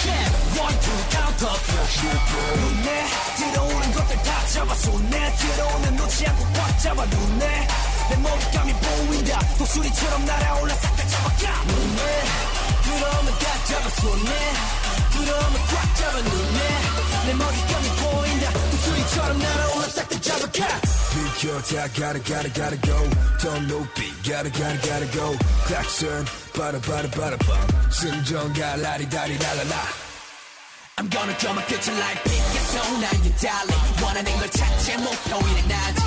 Jab, One to the count to bust knock out 눈에 들어오는 것들 다 잡아 손에 들어오면 놓지 않고 꽉 잡아 눈에 내 먹잇감이 보인다 독수리처럼 날아올라 싹 다 잡아가 눈에 들어오면 다 잡아 손에 들어오면 꽉 잡아 눈에 내 먹잇감이 보인다 독수리처럼 날아올라 싹 다 잡아가 비켜 다 gotta gotta gotta go 더 높이 gotta gotta gotta go 클락슨 빠라 빠라 빠라 빵 승전가 라리다리 랄라라 I'm gonna draw my future like Picasso 난 you darling 원하는 걸 찾지 목표이는 나지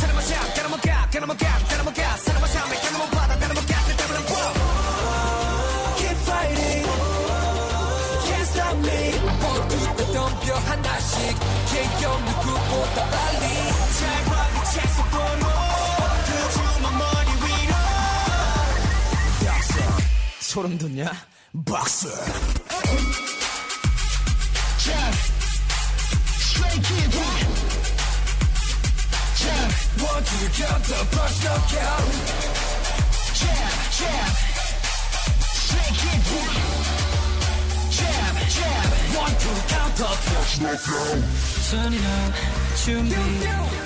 사람만 샵 가라만 가 가라만 가 가라만 가 소름 돋냐? 박스 Jab, straight kick back. Jab, one to the counter, bust knockout. Jab, jab, straight kick back. Jab, jab, one to the counter, bust knockout. Turn it up, 준비,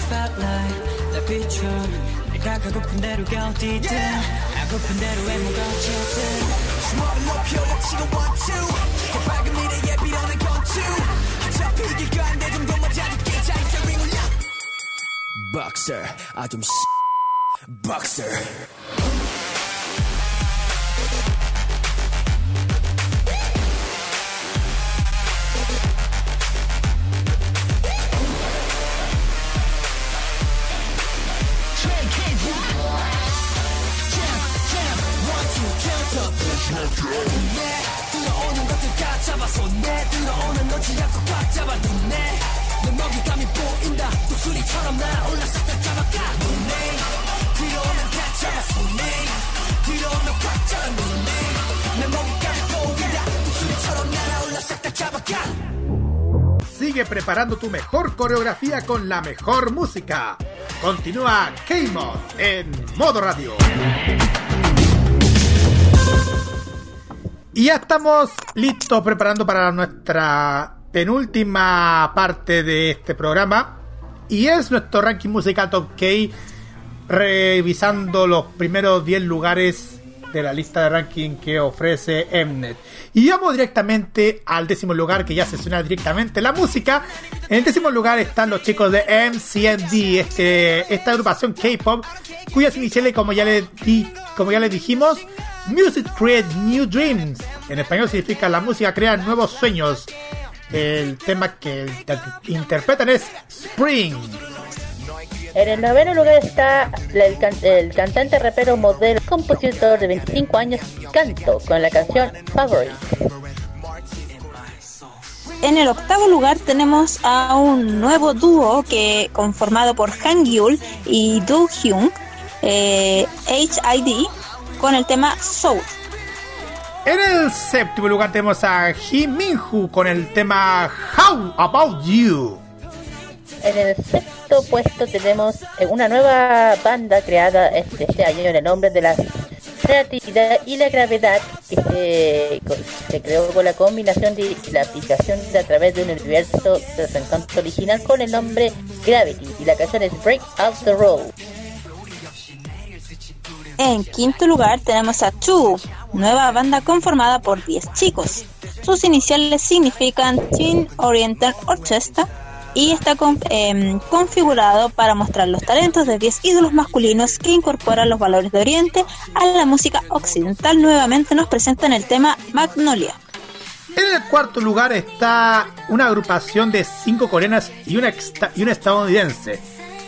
spotlight, 날 비춰. 내가 가고픈 대로 가 어디든, 하고픈 대로 외모가 어쨌든. 주먹을 높여 약치고 one two. 더 밝은 미래에 빌어낸 건투. 어차피 이길 거한데 좀더 맞아줄게. 자이게 ring 울려. Boxer 아좀 Boxer 들어오는 것들 다 잡아서 내 들어오는 놓지 않고 꽉 잡아 눈에 내 먹잇감이 보인다 독수리처럼 날아올라 싹 다 잡아가 눈에 들어오면 다 잡아 손에 들어오면 꽉 잡아 눈에 내 먹잇감이 보인다 독수리처럼 날아올라 싹 다 잡아가 Sigue preparando tu mejor coreografía con la mejor música. Continúa K-Mod en modo radio. Y ya estamos listos preparando para nuestra penúltima parte de este programa. Y es nuestro ranking musical Top K, revisando los primeros 10 lugares de la lista de ranking que ofrece Mnet. Y vamos directamente al décimo lugar, que ya se suena directamente la música. En el décimo lugar están los chicos de MCND, este, esta agrupación K-pop, cuyas iniciales, como ya, les di- como ya les dijimos, Music Create New Dreams. En español significa la música crea nuevos sueños. El tema que inter- interpretan es Spring. En el noveno lugar está la- el, can- el cantante, rapero, modelo, compositor de 25 años, Canto, con la canción Favorite. En el octavo lugar tenemos a un nuevo dúo que conformado por Han Gyul y Do Hyun, eh, HID, con el tema Soul. En el séptimo lugar tenemos a Kim Minhu con el tema How About You. En el sexto puesto tenemos eh, una nueva banda creada este año en el nombre de la creatividad y la gravedad que se, creó con la combinación de la aplicación de a través de un universo de su encanto original con el nombre Gravity y la canción es Break Out the Road. En quinto lugar tenemos a Two, nueva banda conformada por 10 chicos. Sus iniciales significan Teen Oriental Orchestra y está con- em, configurado para mostrar los talentos de 10 ídolos masculinos que incorporan los valores de Oriente a la música occidental. Nuevamente nos presentan el tema Magnolia. En el cuarto lugar está una agrupación de cinco coreanas y una, y una estadounidense.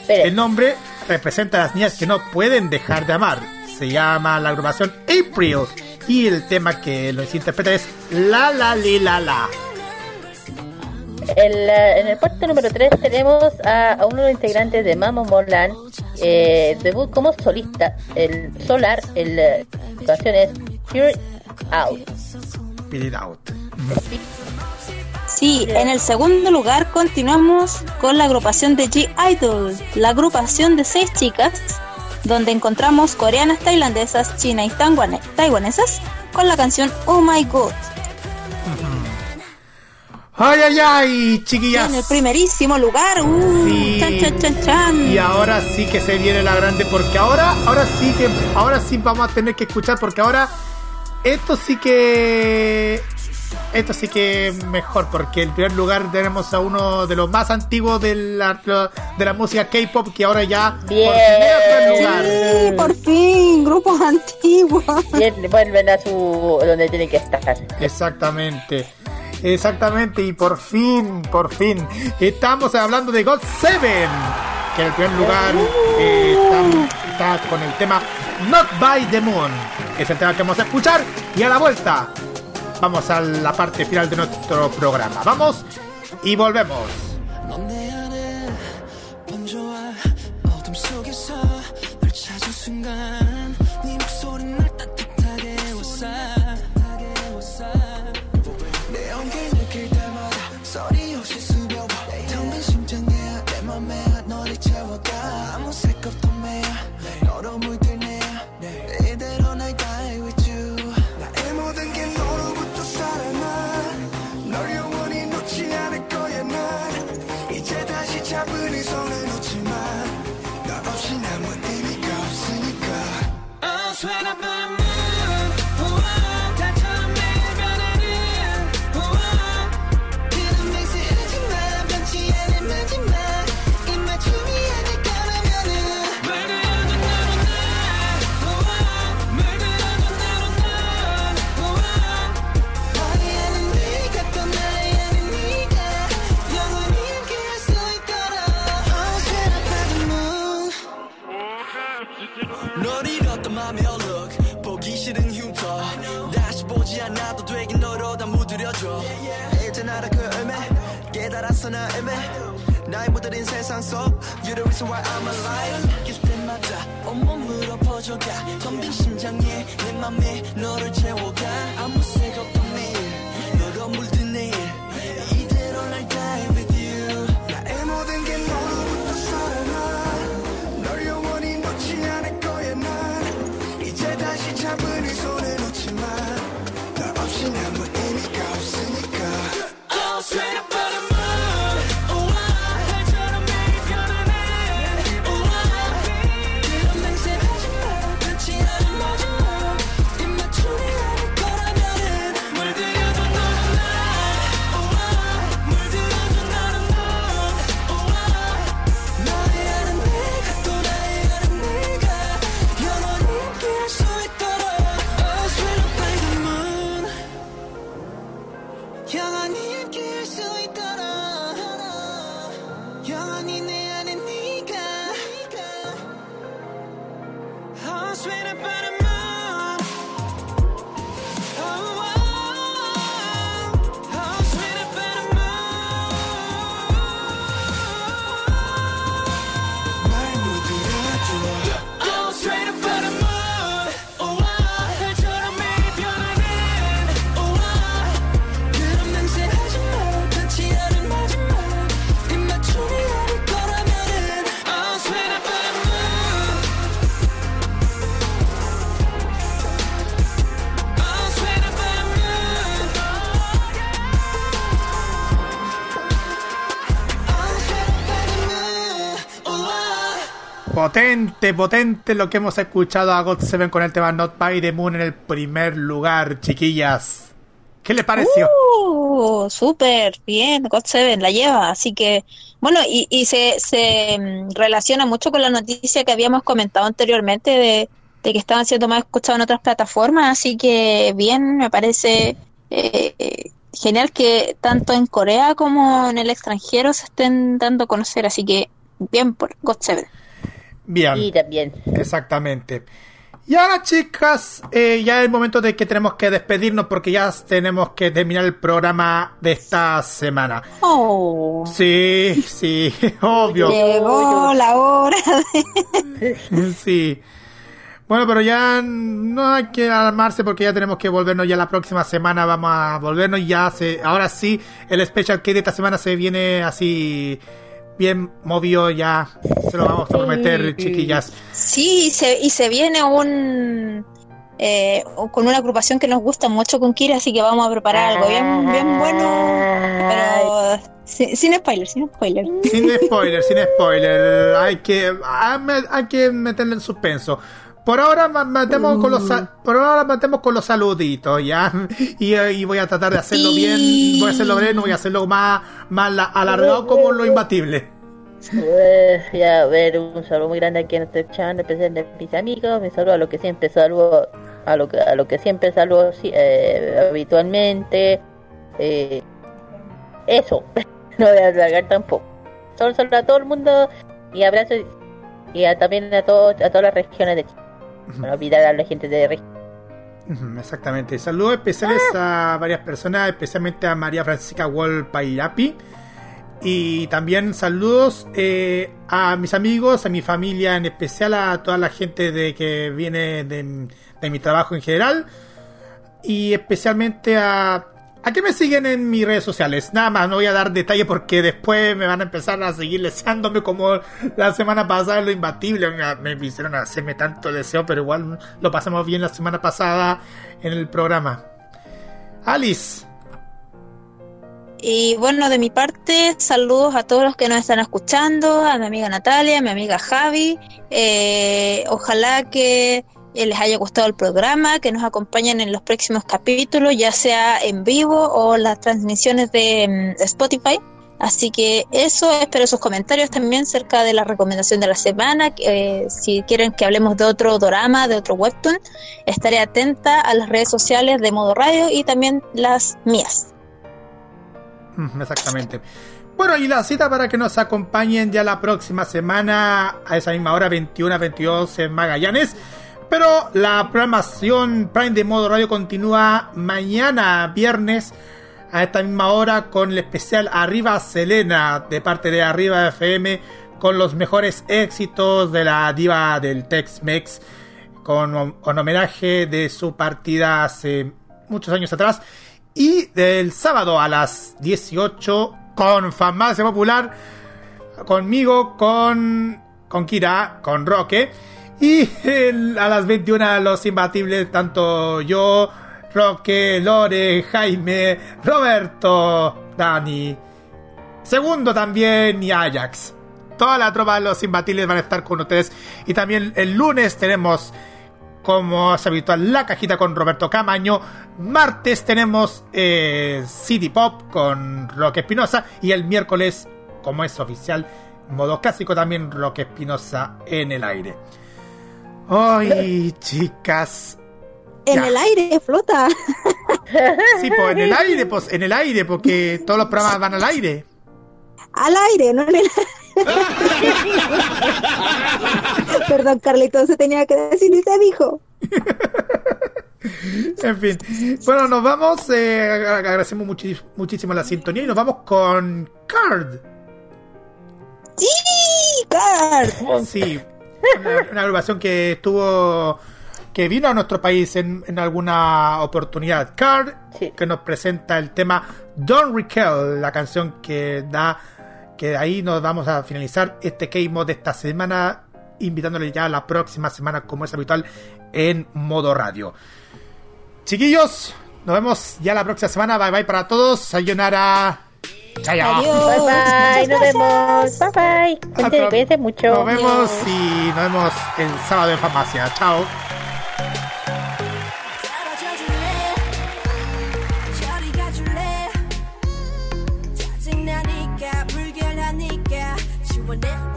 El nombre representa a las niñas que no pueden dejar de amar. Se llama la agrupación April y el tema que los interpreta es La La Li La La. El, eh, en el puesto número 3 tenemos a, a uno de los integrantes de Mamo Morland, eh, debut como solista, el Solar, el eh, su canción es Pure Out. It Out. Sí, en el segundo lugar continuamos con la agrupación de G-Idol, la agrupación de seis chicas, donde encontramos coreanas, tailandesas, chinas y taiwane- taiwanesas con la canción Oh My God. Ay, ay, ay, chiquillas. en el primerísimo lugar, uh, Sí. chan, chan, chan, chan. Y ahora sí que se viene la grande porque ahora, ahora sí que, ahora sí vamos a tener que escuchar porque ahora esto sí que, esto sí que mejor porque en primer lugar tenemos a uno de los más antiguos de la, de la música K-pop que ahora ya Bien. por lugar. Sí, por fin, grupos antiguos. Bien, vuelven a su donde tienen que estar. Exactamente. Exactamente, y por fin, por fin, estamos hablando de God Seven, que en el primer lugar eh, está, está con el tema Not by the Moon. Es el tema que vamos a escuchar y a la vuelta vamos a la parte final de nuestro programa. Vamos y volvemos. 다시 나의 묻어린 세상 속 You're the reason why I'm alive. 느낄 때마다 온몸으로 퍼져가 덤빈 심장에 내 맘에 너를 채워가 아무 색 없던 Potente, potente lo que hemos escuchado a God Seven con el tema Not by the Moon en el primer lugar, chiquillas. ¿Qué les pareció? Uh, súper bien, God Seven la lleva, así que bueno, y, y se, se mm, relaciona mucho con la noticia que habíamos comentado anteriormente de, que estaban siendo más escuchados en otras plataformas, así que bien, me parece eh, genial que tanto en Corea como en el extranjero se estén dando a conocer, así que bien por God Seven. Bien. Y también. Exactamente. Y ahora, chicas, eh, ya es el momento de que tenemos que despedirnos porque ya tenemos que terminar el programa de esta semana. Oh, Sí, sí, obvio. llegó la hora. Sí. Bueno, pero ya no hay que alarmarse porque ya tenemos que volvernos ya la próxima semana. Vamos a volvernos ya. Se, ahora sí, el Special K de esta semana se viene así bien movido ya. Se lo vamos a prometer, chiquillas. Sí, y se, y se viene un eh, con una agrupación que nos gusta mucho con Kira, así que vamos a preparar algo bien, bien bueno, pero sin, sin spoiler, sin spoiler. Sin spoiler, sin spoiler. Hay que, hay que meterle en suspenso. Por ahora ma- matemos con los sa- por ahora matemos con los saluditos, ya. Y, eh, y voy a tratar de hacerlo Y- bien, voy a hacerlo breve, no voy a hacerlo más, más la- alargado como lo imbatible. Eh, ya, a ver, un saludo muy grande a quien está escuchando, especialmente a mis amigos, mi saludo a lo que siempre saludo, a lo que, a lo que siempre saludo eh, habitualmente. Eh, eso, no voy a alargar tampoco. Solo saludo a todo el mundo y abrazo y a, también a, todo, a todas las regiones de Chile. No olvidar a la gente de Exactamente. Saludos especiales a varias personas, especialmente a María Francisca Wall Pairapi. Y también saludos eh, a mis amigos, a mi familia, en especial a toda la gente de que viene de, de mi trabajo en general. Y especialmente a, a que me siguen en mis redes sociales. Nada más, no voy a dar detalle porque después me van a empezar a seguir leseándome como la semana pasada en lo imbatible. Me, me hicieron hacerme tanto deseo, pero igual lo pasamos bien la semana pasada en el programa. Alice. Y bueno, de mi parte, saludos a todos los que nos están escuchando, a mi amiga Natalia, a mi amiga Javi. Eh, ojalá que les haya gustado el programa, que nos acompañen en los próximos capítulos, ya sea en vivo o las transmisiones de mm, Spotify. Así que eso, espero sus comentarios también cerca de la recomendación de la semana. Eh, si quieren que hablemos de otro drama, de otro webtoon, estaré atenta a las redes sociales de Modo Radio y también las mías. Ujú, Exactamente. Bueno, y la cita para que nos acompañen ya la próxima semana a esa misma hora, 21 a 22 en Magallanes, Pero la programación Prime de Modo Radio continúa mañana, viernes, a esta misma hora, con el especial Arriba Selena, de parte de Arriba FM, con los mejores éxitos de la diva del Tex-Mex, con, con homenaje de su partida hace muchos años atrás. Y del sábado a las 18, con Farmacia Popular, conmigo, con, con Kira, con Roque. Y a las 21 los imbatibles, tanto yo, Roque, Lore, Jaime, Roberto, Dani. Segundo también y Ajax. Toda la tropa de los imbatibles van a estar con ustedes. Y también el lunes tenemos, como es habitual, la cajita con Roberto Camaño. Martes tenemos eh, City Pop con Roque Espinosa. Y el miércoles, como es oficial, modo clásico también Roque Espinosa en el aire. Ay, chicas. En Ya. el aire flota. Sí, pues en el aire, pues en el aire, porque todos los programas van al aire. Al aire, no en el Perdón, Carlitos, se tenía que decir y se dijo. En fin. Bueno, nos vamos. eh, ag- agradecemos muchísimo la sintonía y nos vamos con Card. ¡Sí! Card. Sí. Una, una agrupación que estuvo. que vino a nuestro país en, en alguna oportunidad. Card, Sí. que nos presenta el tema Don't Recall, la canción que da. que ahí nos vamos a finalizar este K-Mod de esta semana. Invitándole ya la próxima semana, como es habitual, en modo radio. Chiquillos, nos vemos ya la próxima semana. Bye bye para todos. Sayonara. Chao. Adiós. Bye bye, nos vemos. Bye bye. Cuídense, Hasta- cuídense mucho. Nos vemos y nos vemos el sábado en farmacia. Chao. 사라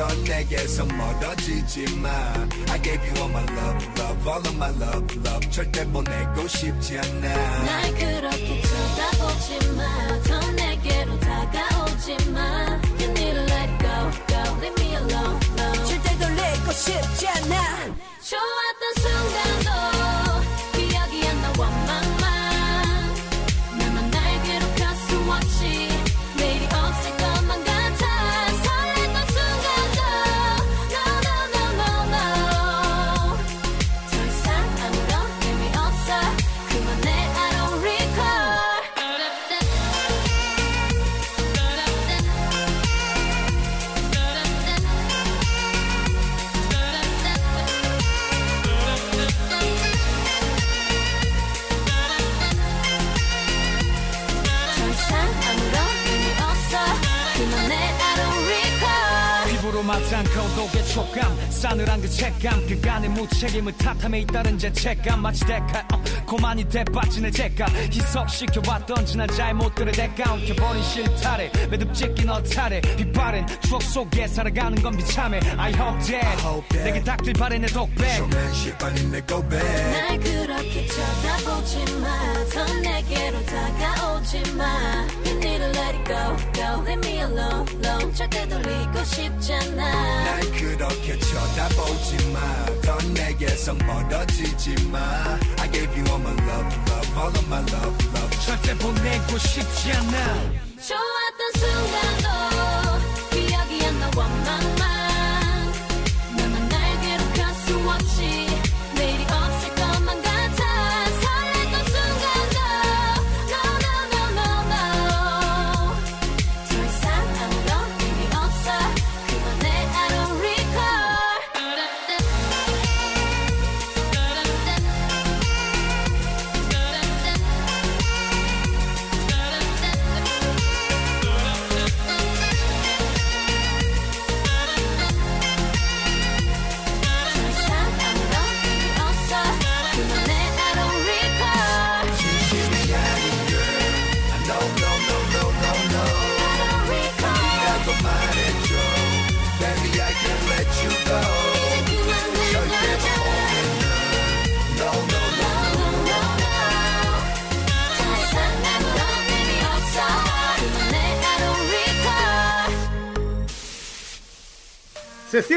넌 내게서 멀어지지 마. I gave you all my love, love, all of my love, love. 절대 보내고 싶지 않아. 날 그렇게 쳐다보지 마더 내게로 다가오지 마 You need to let go, go, leave me alone, alone 절대 돌리고 싶지 않아 좋았던 순간 chocam 싸늘한 그 책감 그간의 무책임을 탓함에 잇따른 죄책감. 마치 대가 어, 고만이 대빠진 죄감 희석시켜왔던 지난 잘못들의 대가 엉켜버린 실타래. 매듭짓긴 어타래. 빛바랜 추억 속에 살아가는 건 비참해. I hope that, hope that. 내게 닥칠 바래 내 독백. 내 고백. 날 그렇게 쳐다보지 마더 내게로 다가오지 마. You need to let it go, go Leave me alone, alone 절대 돌리고 싶잖아. 날 그렇게 쳐다 보지 마. 넌 내게서 멀어지지 마. I gave you all my love, love, all of my love, love. 절대 보내고 싶지 않아 좋았던 순간도 기억이 안 나와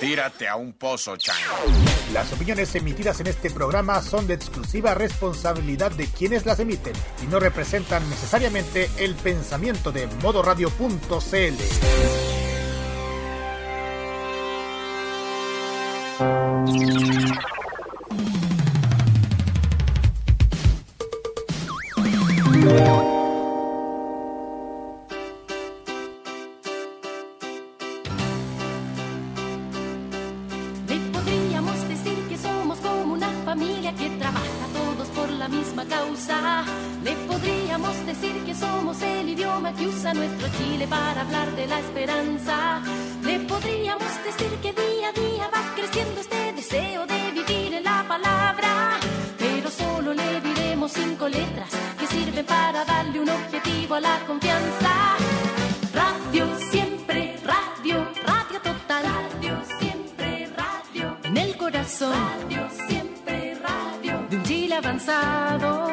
Tírate a un pozo, chango. Las opiniones emitidas en este programa son de exclusiva responsabilidad de quienes las emiten y no representan necesariamente el pensamiento de modoradio.cl. usa nuestro Chile para hablar de la esperanza. Le podríamos decir que día a día va creciendo este deseo de vivir en la palabra. Pero solo le diremos cinco letras que sirven para darle un objetivo a la confianza. Radio siempre, radio, radio total. Radio siempre, radio. En el corazón. Radio siempre, radio. De un Chile avanzado.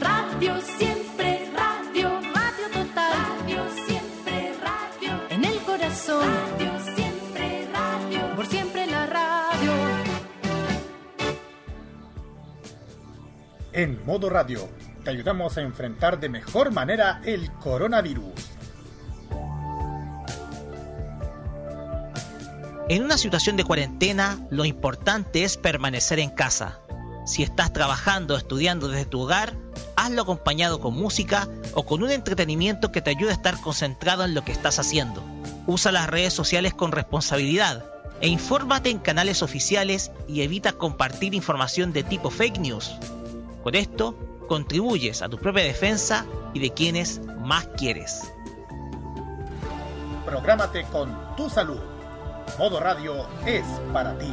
Radio siempre, corazón. Radio siempre, radio. Por siempre la radio. En modo radio, te ayudamos a enfrentar de mejor manera el coronavirus. En una situación de cuarentena, lo importante es permanecer en casa. Si estás trabajando o estudiando desde tu hogar, hazlo acompañado con música o con un entretenimiento que te ayude a estar concentrado en lo que estás haciendo. Usa las redes sociales con responsabilidad e infórmate en canales oficiales y evita compartir información de tipo fake news. Con esto, contribuyes a tu propia defensa y de quienes más quieres. Prográmate con tu salud. Modo radio es para ti.